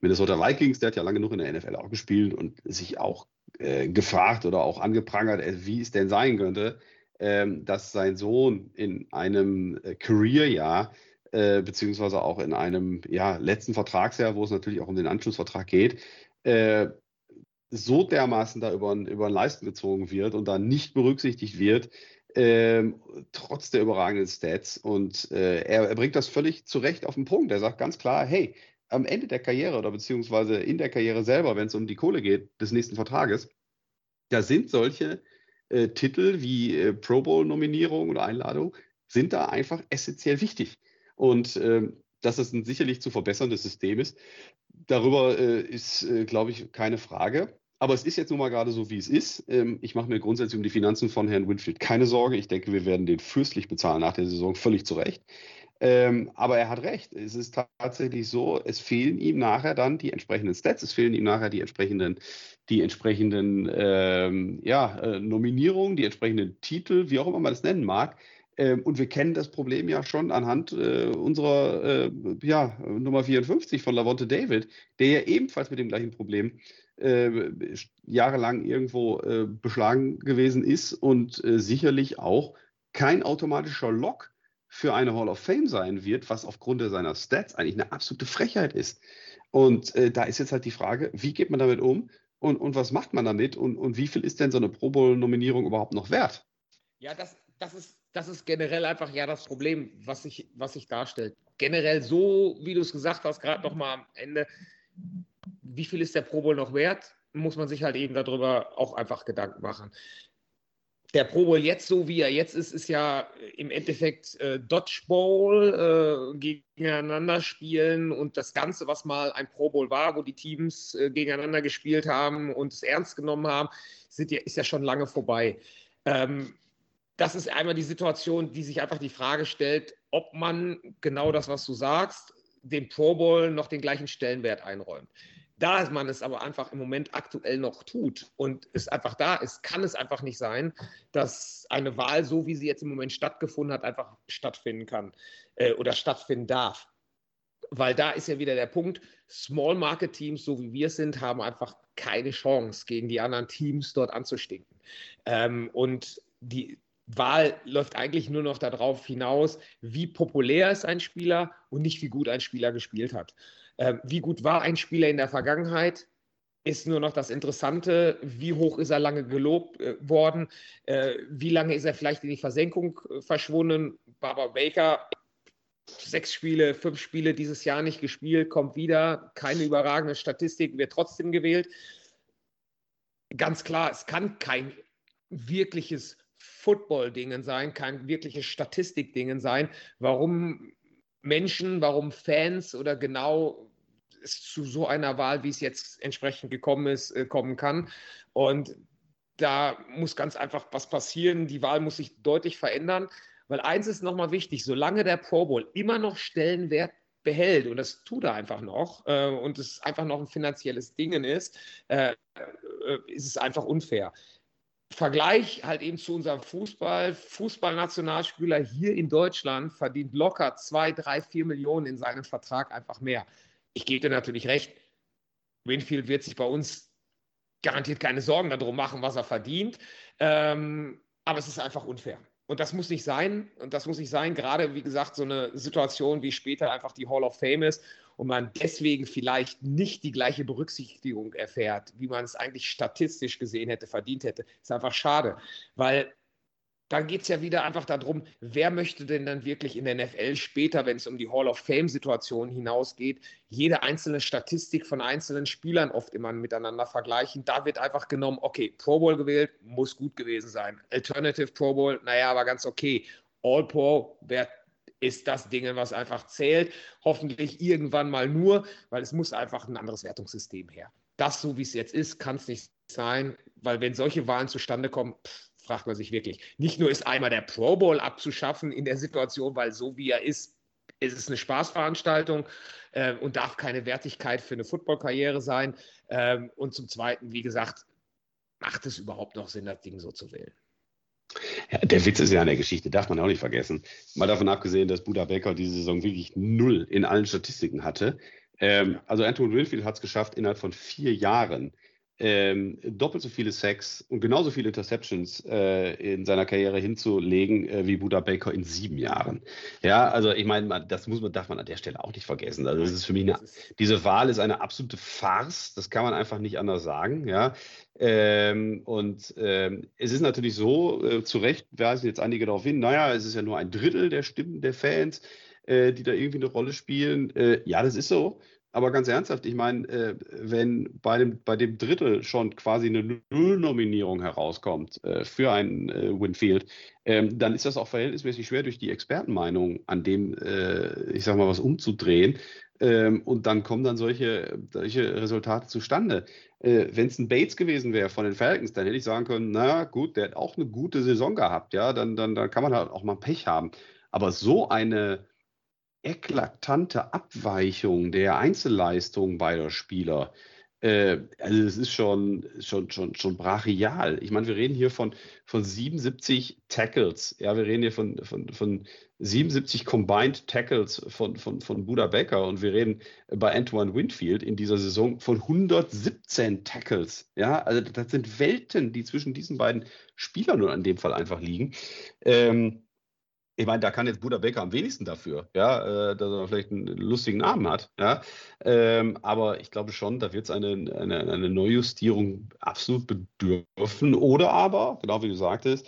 Minnesota Vikings. Der hat ja lange genug in der NFL auch gespielt und sich auch äh, gefragt oder auch angeprangert, wie es denn sein könnte, dass sein Sohn in einem äh, Career-Jahr äh, beziehungsweise auch in einem ja, letzten Vertragsjahr, wo es natürlich auch um den Anschlussvertrag geht, äh, so dermaßen da über, über den Leisten gezogen wird und da nicht berücksichtigt wird, ähm, trotz der überragenden Stats. Und äh, er, er, bringt das völlig zu Recht auf den Punkt. Er sagt ganz klar, hey, am Ende der Karriere oder beziehungsweise in der Karriere selber, wenn es um die Kohle geht des nächsten Vertrages, da sind solche äh, Titel wie äh, Pro Bowl-Nominierung oder Einladung, sind da einfach essentiell wichtig. Und ähm, dass es ein sicherlich zu verbesserndes System ist, darüber äh, ist, äh, glaube ich, keine Frage. Aber es ist jetzt nun mal gerade so, wie es ist. Ähm, ich mache mir grundsätzlich um die Finanzen von Herrn Winfield keine Sorge. Ich denke, wir werden den fürstlich bezahlen nach der Saison, völlig zu Recht. Ähm, aber er hat recht. Es ist tatsächlich so, es fehlen ihm nachher dann die entsprechenden Stats, es fehlen ihm nachher die entsprechenden, die entsprechenden ähm, ja, äh, Nominierungen, die entsprechenden Titel, wie auch immer man das nennen mag. Ähm, und wir kennen das Problem ja schon anhand äh, unserer äh, ja, Nummer 54 von Lavonte David, der ja ebenfalls mit dem gleichen Problem äh, jahrelang irgendwo äh, beschlagen gewesen ist und äh, sicherlich auch kein automatischer Lock für eine Hall of Fame sein wird, was aufgrund seiner Stats eigentlich eine absolute Frechheit ist. Und äh, da ist jetzt halt die Frage, wie geht man damit um und, und was macht man damit und, und wie viel ist denn so eine Pro Bowl-Nominierung überhaupt noch wert? Ja, das, das, ist, das ist generell einfach ja das Problem, was sich, was sich darstellt. Generell so, wie du es gesagt hast, gerade nochmal am Ende, wie viel ist der Pro Bowl noch wert? Muss man sich halt eben darüber auch einfach Gedanken machen der Pro Bowl jetzt so, wie er jetzt ist, ist ja im Endeffekt äh, Dodgeball, äh, gegeneinander spielen und das Ganze, was mal ein Pro Bowl war, wo die Teams äh, gegeneinander gespielt haben und es ernst genommen haben, sind, ist ja schon lange vorbei. Ähm, das ist einmal die Situation, die sich einfach die Frage stellt, ob man genau das, was du sagst, dem Pro Bowl noch den gleichen Stellenwert einräumt. Da man es aber einfach im Moment aktuell noch tut und es einfach da ist, kann es einfach nicht sein, dass eine Wahl, so wie sie jetzt im Moment stattgefunden hat, einfach stattfinden kann äh, oder stattfinden darf. Weil da ist ja wieder der Punkt, Small Market Teams, so wie wir es sind, haben einfach keine Chance, gegen die anderen Teams dort anzustinken. Ähm, und die, Wahl läuft eigentlich nur noch darauf hinaus, wie populär ist ein Spieler und nicht wie gut ein Spieler gespielt hat. Äh, wie gut war ein Spieler in der Vergangenheit? Ist nur noch das Interessante, wie hoch ist er lange gelobt äh, worden? Äh, wie lange ist er vielleicht in die Versenkung äh, verschwunden? Barbara Baker, sechs Spiele, fünf Spiele dieses Jahr nicht gespielt, kommt wieder, keine überragende Statistik, wird trotzdem gewählt. Ganz klar, es kann kein wirkliches Football-Dingen sein, kein wirkliches Statistik-Dingen sein, warum Menschen, warum Fans oder genau es zu so einer Wahl, wie es jetzt entsprechend gekommen ist, äh, kommen kann. Und da muss ganz einfach was passieren. Die Wahl muss sich deutlich verändern, weil eins ist nochmal wichtig, solange der Pro Bowl immer noch Stellenwert behält, und das tut er einfach noch, äh, und es einfach noch ein finanzielles Ding ist, äh, äh, ist es einfach unfair. Vergleich halt eben zu unserem Fußball. Fußballnationalspieler hier in Deutschland verdient locker zwei, drei, vier Millionen in seinem Vertrag einfach mehr ich gebe dir natürlich recht, Winfield wird sich bei uns garantiert keine Sorgen darum machen, was er verdient. Ähm, aber es ist einfach unfair. Und das muss nicht sein. Und das muss nicht sein, gerade wie gesagt, so eine Situation, wie später einfach die Hall of Fame ist und man deswegen vielleicht nicht die gleiche Berücksichtigung erfährt, wie man es eigentlich statistisch gesehen hätte, verdient hätte. Ist einfach schade, weil dann geht es ja wieder einfach darum, wer möchte denn dann wirklich in der NFL später, wenn es um die Hall of Fame-Situation hinausgeht, jede einzelne Statistik von einzelnen Spielern oft immer miteinander vergleichen. Da wird einfach genommen, okay, Pro Bowl gewählt, muss gut gewesen sein. Alternative Pro Bowl, naja, aber ganz okay. All Pro, wer ist das Ding, was einfach zählt. Hoffentlich irgendwann mal nur, weil es muss einfach ein anderes Wertungssystem her. Das, so wie es jetzt ist, kann es nicht sein, weil wenn solche Wahlen zustande kommen, pff, fragt man sich wirklich. Nicht nur ist einmal der Pro Bowl abzuschaffen in der Situation, weil so wie er ist, ist es eine Spaßveranstaltung äh, und darf keine Wertigkeit für eine Footballkarriere sein. Ähm, und zum Zweiten, wie gesagt, macht es überhaupt noch Sinn, das Ding so zu wählen? Ja, der Witz ist ja an der Geschichte, darf man auch nicht vergessen. Mal davon abgesehen, dass Buda Becker diese Saison wirklich null in allen Statistiken hatte. Ähm, also Anton Winfield hat es geschafft, innerhalb von vier Jahren ähm, doppelt so viele Sacks und genauso viele Interceptions äh, in seiner Karriere hinzulegen äh, wie Buda Baker in sieben Jahren. Ja, also ich meine, das muss man, darf man an der Stelle auch nicht vergessen. Also das ist für mich eine, diese Wahl ist eine absolute Farce. Das kann man einfach nicht anders sagen. Ja, ähm, und ähm, es ist natürlich so, äh, zu Recht weisen jetzt einige darauf hin, naja, es ist ja nur ein Drittel der Stimmen der Fans, äh, die da irgendwie eine Rolle spielen. Äh, ja, das ist so. Aber ganz ernsthaft, ich meine, äh, wenn bei dem, bei dem Drittel schon quasi eine Null-Nominierung herauskommt äh, für einen äh, Winfield, ähm, dann ist das auch verhältnismäßig schwer, durch die Expertenmeinung an dem, äh, ich sag mal, was umzudrehen. Ähm, und dann kommen dann solche, solche Resultate zustande. Äh, wenn es ein Bates gewesen wäre von den Falcons, dann hätte ich sagen können, na gut, der hat auch eine gute Saison gehabt, ja, dann, dann, dann kann man halt auch mal Pech haben. Aber so eine eklatante Abweichung der Einzelleistungen beider Spieler. Äh, also es ist schon, schon, schon, schon brachial. Ich meine, wir reden hier von, von 77 Tackles. Ja, wir reden hier von, von, von 77 Combined Tackles von, von, von Buda Becker und wir reden bei Antoine Winfield in dieser Saison von 117 Tackles. Ja, also das sind Welten, die zwischen diesen beiden Spielern nur in dem Fall einfach liegen. Ähm, ich meine, da kann jetzt Buda Baker am wenigsten dafür, ja, äh, dass er vielleicht einen lustigen Namen hat, ja. Ähm, aber ich glaube schon, da wird es eine, eine, eine Neujustierung absolut bedürfen. Oder aber, genau wie du sagtest,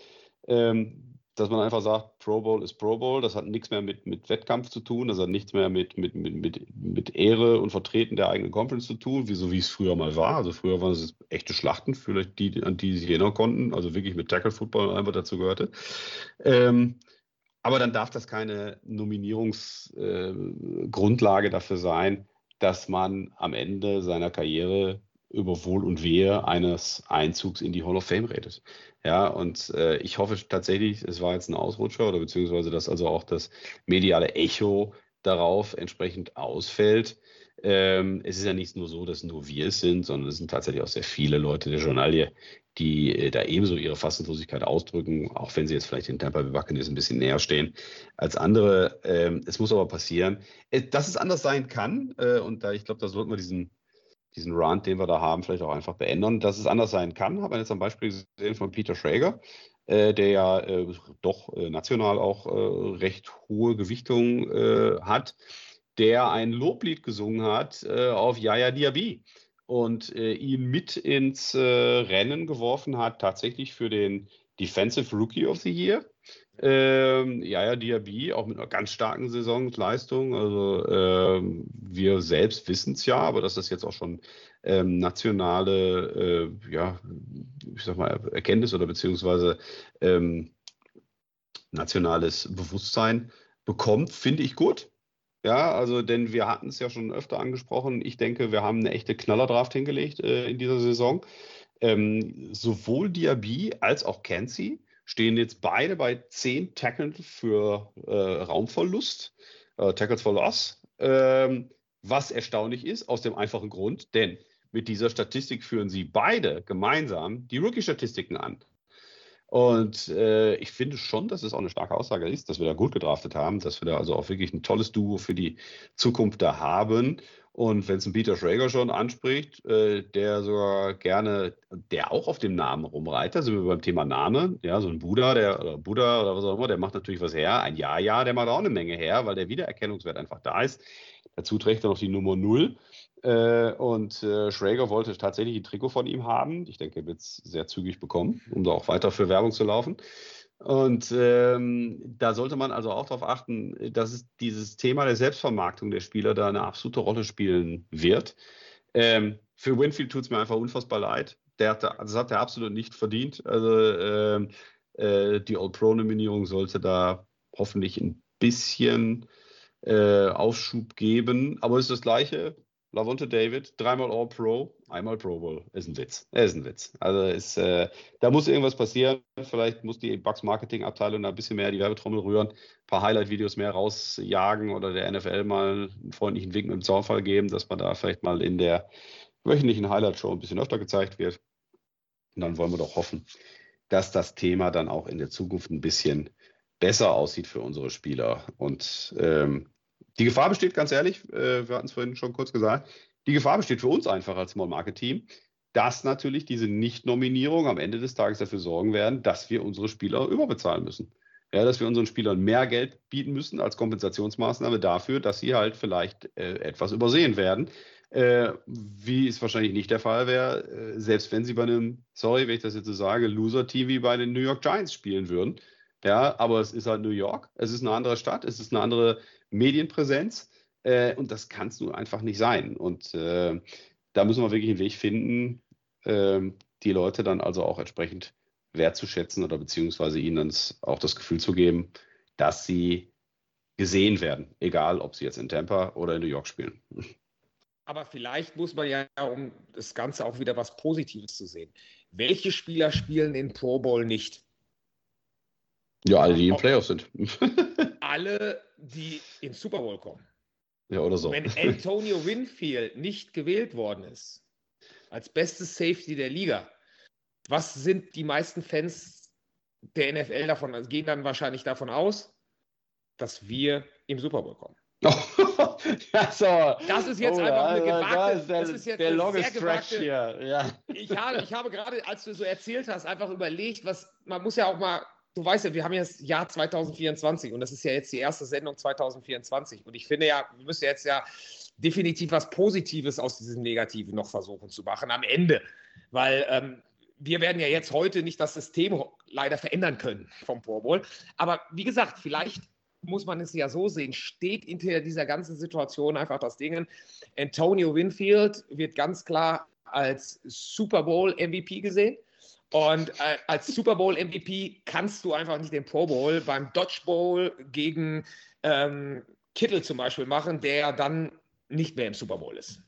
ähm, dass man einfach sagt, Pro Bowl ist Pro Bowl, das hat nichts mehr mit, mit Wettkampf zu tun, das hat nichts mehr mit, mit, mit, mit, mit Ehre und Vertreten der eigenen Conference zu tun, wie so wie es früher mal war. Also früher waren es echte Schlachten, vielleicht die, an die sich erinnern konnten, also wirklich mit Tackle Football einfach dazu gehörte. Ähm, aber dann darf das keine Nominierungsgrundlage äh, dafür sein, dass man am Ende seiner Karriere über Wohl und Wehe eines Einzugs in die Hall of Fame redet. Ja, und äh, ich hoffe tatsächlich, es war jetzt ein Ausrutscher oder beziehungsweise, dass also auch das mediale Echo darauf entsprechend ausfällt. Ähm, es ist ja nicht nur so, dass nur wir es sind, sondern es sind tatsächlich auch sehr viele Leute der Journalie, die äh, da ebenso ihre Fassungslosigkeit ausdrücken, auch wenn sie jetzt vielleicht den Tampa Bay Buccaneers ein bisschen näher stehen als andere. Ähm, es muss aber passieren, äh, dass es anders sein kann. Äh, und da ich glaube, da sollten wir diesen, diesen Rant, den wir da haben, vielleicht auch einfach beenden. Dass es anders sein kann, haben wir jetzt am Beispiel gesehen von Peter Schrager, der ja doch national auch recht hohe Gewichtung hat, der ein Loblied gesungen hat auf Yaya Diaby und äh, ihn mit ins äh, Rennen geworfen hat, tatsächlich für den Defensive Rookie of the Year. Ähm, ja, ja, Diaby, auch mit einer ganz starken Saisonleistung. Also ähm, wir selbst wissen es ja, aber dass das jetzt auch schon ähm, nationale, äh, ja, ich sag mal, Erkenntnis oder beziehungsweise ähm, nationales Bewusstsein bekommt, finde ich gut. Ja, also denn wir hatten es ja schon öfter angesprochen. Ich denke, wir haben eine echte Knallerdraft hingelegt äh, in dieser Saison. Ähm, sowohl Diaby als auch Kenzie stehen jetzt beide bei 10 Tackles für äh, Raumverlust, äh, Tackles for Loss. Ähm, was erstaunlich ist, aus dem einfachen Grund, denn mit dieser Statistik führen sie beide gemeinsam die Rookie-Statistiken an. Und äh, ich finde schon, dass es auch eine starke Aussage ist, dass wir da gut gedraftet haben, dass wir da also auch wirklich ein tolles Duo für die Zukunft da haben. Und wenn es ein Peter Schrager schon anspricht, äh, der sogar gerne, der auch auf dem Namen rumreitet, sind wir beim Thema Name, ja, so ein Buddha, der oder Buddha oder was auch immer, der macht natürlich was her. Ein Ja, ja, der macht auch eine Menge her, weil der Wiedererkennungswert einfach da ist. Dazu trägt er noch die Nummer 0. Äh, und äh, Schrager wollte tatsächlich ein Trikot von ihm haben. Ich denke, er wird es sehr zügig bekommen, um da auch weiter für Werbung zu laufen. Und ähm, da sollte man also auch darauf achten, dass es dieses Thema der Selbstvermarktung der Spieler da eine absolute Rolle spielen wird. Ähm, für Winfield tut es mir einfach unfassbar leid. Hat, das hat er absolut nicht verdient. Also ähm, äh, die All-Pro-Nominierung sollte da hoffentlich ein bisschen äh, Aufschub geben. Aber es ist das Gleiche. Lavonte David, dreimal All-Pro, einmal Pro Bowl. Ist ein Witz. Ist ein Witz. Also ist, äh, da muss irgendwas passieren. Vielleicht muss die Bucks Marketing Abteilung da ein bisschen mehr die Werbetrommel rühren, ein paar Highlight-Videos mehr rausjagen oder der NFL mal einen freundlichen Wink mit dem Zaunfall geben, dass man da vielleicht mal in der wöchentlichen Highlight-Show ein bisschen öfter gezeigt wird. Und dann wollen wir doch hoffen, dass das Thema dann auch in der Zukunft ein bisschen besser aussieht für unsere Spieler. Und ähm, die Gefahr besteht, ganz ehrlich, äh, wir hatten es vorhin schon kurz gesagt, die Gefahr besteht für uns einfach als Small Market Team, dass natürlich diese Nicht-Nominierung am Ende des Tages dafür sorgen werden, dass wir unsere Spieler überbezahlen müssen. Ja, dass wir unseren Spielern mehr Geld bieten müssen als Kompensationsmaßnahme dafür, dass sie halt vielleicht äh, etwas übersehen werden. Äh, wie es wahrscheinlich nicht der Fall wäre, äh, selbst wenn sie bei einem, sorry, wenn ich das jetzt so sage, Loser-Team wie bei den New York Giants spielen würden. Ja, aber es ist halt New York, es ist eine andere Stadt, es ist eine andere Medienpräsenz äh, und das kann es nur einfach nicht sein. Und äh, da müssen wir wirklich einen Weg finden, äh, die Leute dann also auch entsprechend wertzuschätzen oder beziehungsweise ihnen dann auch das Gefühl zu geben, dass sie gesehen werden, egal ob sie jetzt in Tampa oder in New York spielen. Aber vielleicht muss man ja, um das Ganze auch wieder was Positives zu sehen, welche Spieler spielen in Pro Bowl nicht? Ja, alle, die im Playoffs sind. alle, die in Super Bowl kommen. Ja, oder so. Wenn Antonio Winfield nicht gewählt worden ist, als bestes Safety der Liga, was sind die meisten Fans der NFL davon? Also gehen dann wahrscheinlich davon aus, dass wir im Super Bowl kommen. so. Das ist jetzt oh, einfach eine gewagte. Das ist der, das ist jetzt der longest stretch hier. Ja. Ich habe, ich habe gerade, als du so erzählt hast, einfach überlegt, was man muss ja auch mal du weißt ja, wir haben ja das Jahr 2024 und das ist ja jetzt die erste Sendung 2024. Und ich finde ja, wir müssen jetzt ja definitiv was Positives aus diesem Negativen noch versuchen zu machen am Ende. Weil ähm, wir werden ja jetzt heute nicht das System leider verändern können vom Pro Bowl. Aber wie gesagt, vielleicht muss man es ja so sehen, steht hinter dieser ganzen Situation einfach das Ding. Antonio Winfield wird ganz klar als Super Bowl MVP gesehen. Und äh, als Super Bowl MVP kannst du einfach nicht den Pro Bowl beim Dodge Bowl gegen ähm, Kittel zum Beispiel machen, der dann nicht mehr im Super Bowl ist.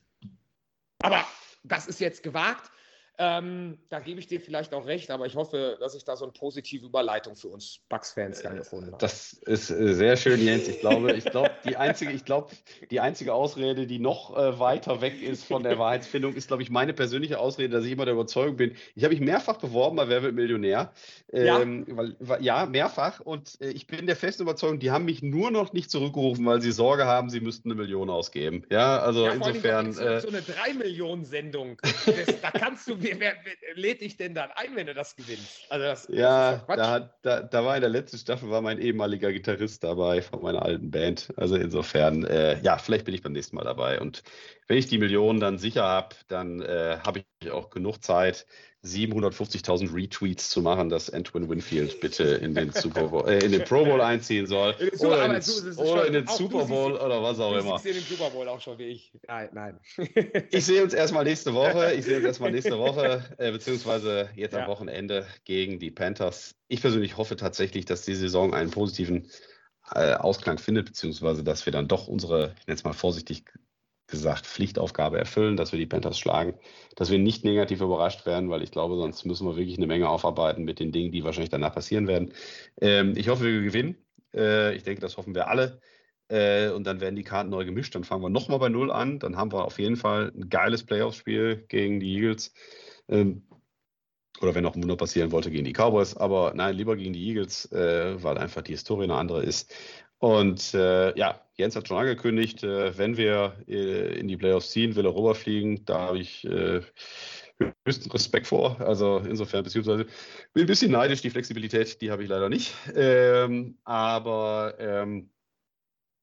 Aber das ist jetzt gewagt. Ähm, da gebe ich dir vielleicht auch recht, aber ich hoffe, dass ich da so eine positive Überleitung für uns Bucks-Fans dann gefunden habe. Das ist äh, sehr schön, Jens. Ich glaube, ich glaube, die einzige, ich glaube, die einzige Ausrede, die noch äh, weiter weg ist von der Wahrheitsfindung, ist, glaube ich, meine persönliche Ausrede, dass ich immer der Überzeugung bin. Ich habe mich mehrfach beworben bei Wer wird Millionär. Ähm, ja. Weil, weil, ja, mehrfach. Und äh, ich bin der festen Überzeugung, die haben mich nur noch nicht zurückgerufen, weil sie Sorge haben, sie müssten eine Million ausgeben. Ja, also ja, insofern. so, äh, so eine 3-Millionen-Sendung. da kannst du wer, wer, wer, lädt dich denn dann ein, wenn du das gewinnst? Also das, ja, das da, da, da, war in der letzten Staffel war mein ehemaliger Gitarrist dabei von meiner alten Band. Also insofern, äh, ja, vielleicht bin ich beim nächsten Mal dabei. Und wenn ich die Millionen dann sicher habe, dann äh, habe ich auch genug Zeit, 750.000 Retweets zu machen, dass Antoine Winfield bitte in den Super Bowl, äh, in den Pro Bowl einziehen soll. In Super, oder in, den, oder in den Super Bowl siehst, oder was auch immer. Ich sehe den Super Bowl auch schon wie ich. Nein, nein. ich sehe uns erstmal nächste Woche. Ich sehe uns erstmal nächste Woche, äh, beziehungsweise jetzt ja. am Wochenende gegen die Panthers. Ich persönlich hoffe tatsächlich, dass die Saison einen positiven äh, Ausklang findet, beziehungsweise dass wir dann doch unsere, ich nenne es mal vorsichtig gesagt, Pflichtaufgabe erfüllen, dass wir die Panthers schlagen, dass wir nicht negativ überrascht werden, weil ich glaube, sonst müssen wir wirklich eine Menge aufarbeiten mit den Dingen, die wahrscheinlich danach passieren werden. Ähm, ich hoffe, wir gewinnen. Äh, ich denke, das hoffen wir alle. Äh, und dann werden die Karten neu gemischt. Dann fangen wir nochmal bei Null an. Dann haben wir auf jeden Fall ein geiles Playoff-Spiel gegen die Eagles. Ähm, oder wenn noch ein Wunder passieren wollte, gegen die Cowboys. Aber nein, lieber gegen die Eagles, äh, weil einfach die Historie eine andere ist. Und äh, ja, Jens hat schon angekündigt, äh, wenn wir äh, in die Playoffs ziehen, will er rüberfliegen. Da habe ich äh, höchsten Respekt vor. Also insofern, beziehungsweise bin ein bisschen neidisch, die Flexibilität, die habe ich leider nicht. Ähm, aber ähm,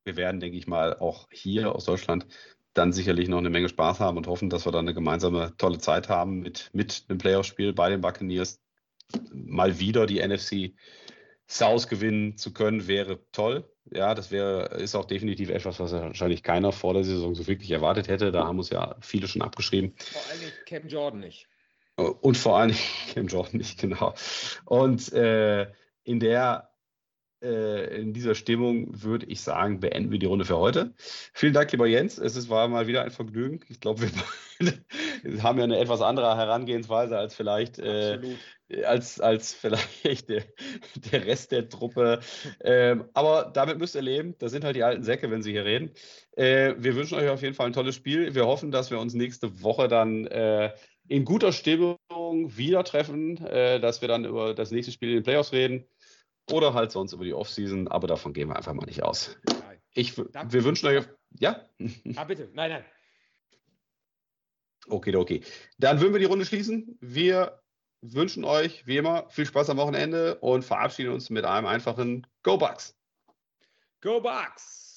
wir werden, denke ich mal, auch hier aus Deutschland dann sicherlich noch eine Menge Spaß haben und hoffen, dass wir dann eine gemeinsame tolle Zeit haben mit, mit einem Playoff-Spiel bei den Buccaneers. Mal wieder die NFC South gewinnen zu können, wäre toll. Ja, das wäre, ist auch definitiv etwas, was wahrscheinlich keiner vor der Saison so wirklich erwartet hätte. Da haben uns ja viele schon abgeschrieben. Vor allem Cam Jordan nicht. Und vor allem Cam Jordan nicht, genau. Und äh, in der in dieser Stimmung würde ich sagen, beenden wir die Runde für heute. Vielen Dank, lieber Jens. Es war mal wieder ein Vergnügen. Ich glaube, wir haben ja eine etwas andere Herangehensweise als vielleicht, äh, als, als vielleicht der, der Rest der Truppe. Ähm, aber damit müsst ihr leben. Das sind halt die alten Säcke, wenn sie hier reden. Äh, wir wünschen euch auf jeden Fall ein tolles Spiel. Wir hoffen, dass wir uns nächste Woche dann äh, in guter Stimmung wieder treffen, äh, dass wir dann über das nächste Spiel in den Playoffs reden. Oder halt sonst über die Offseason, aber davon gehen wir einfach mal nicht aus. Ich, wir wünschen euch. Ja? Ah, bitte. Nein, nein. Okay, okay. Dann würden wir die Runde schließen. Wir wünschen euch, wie immer, viel Spaß am Wochenende und verabschieden uns mit einem einfachen Go Bucks. Go Bucks!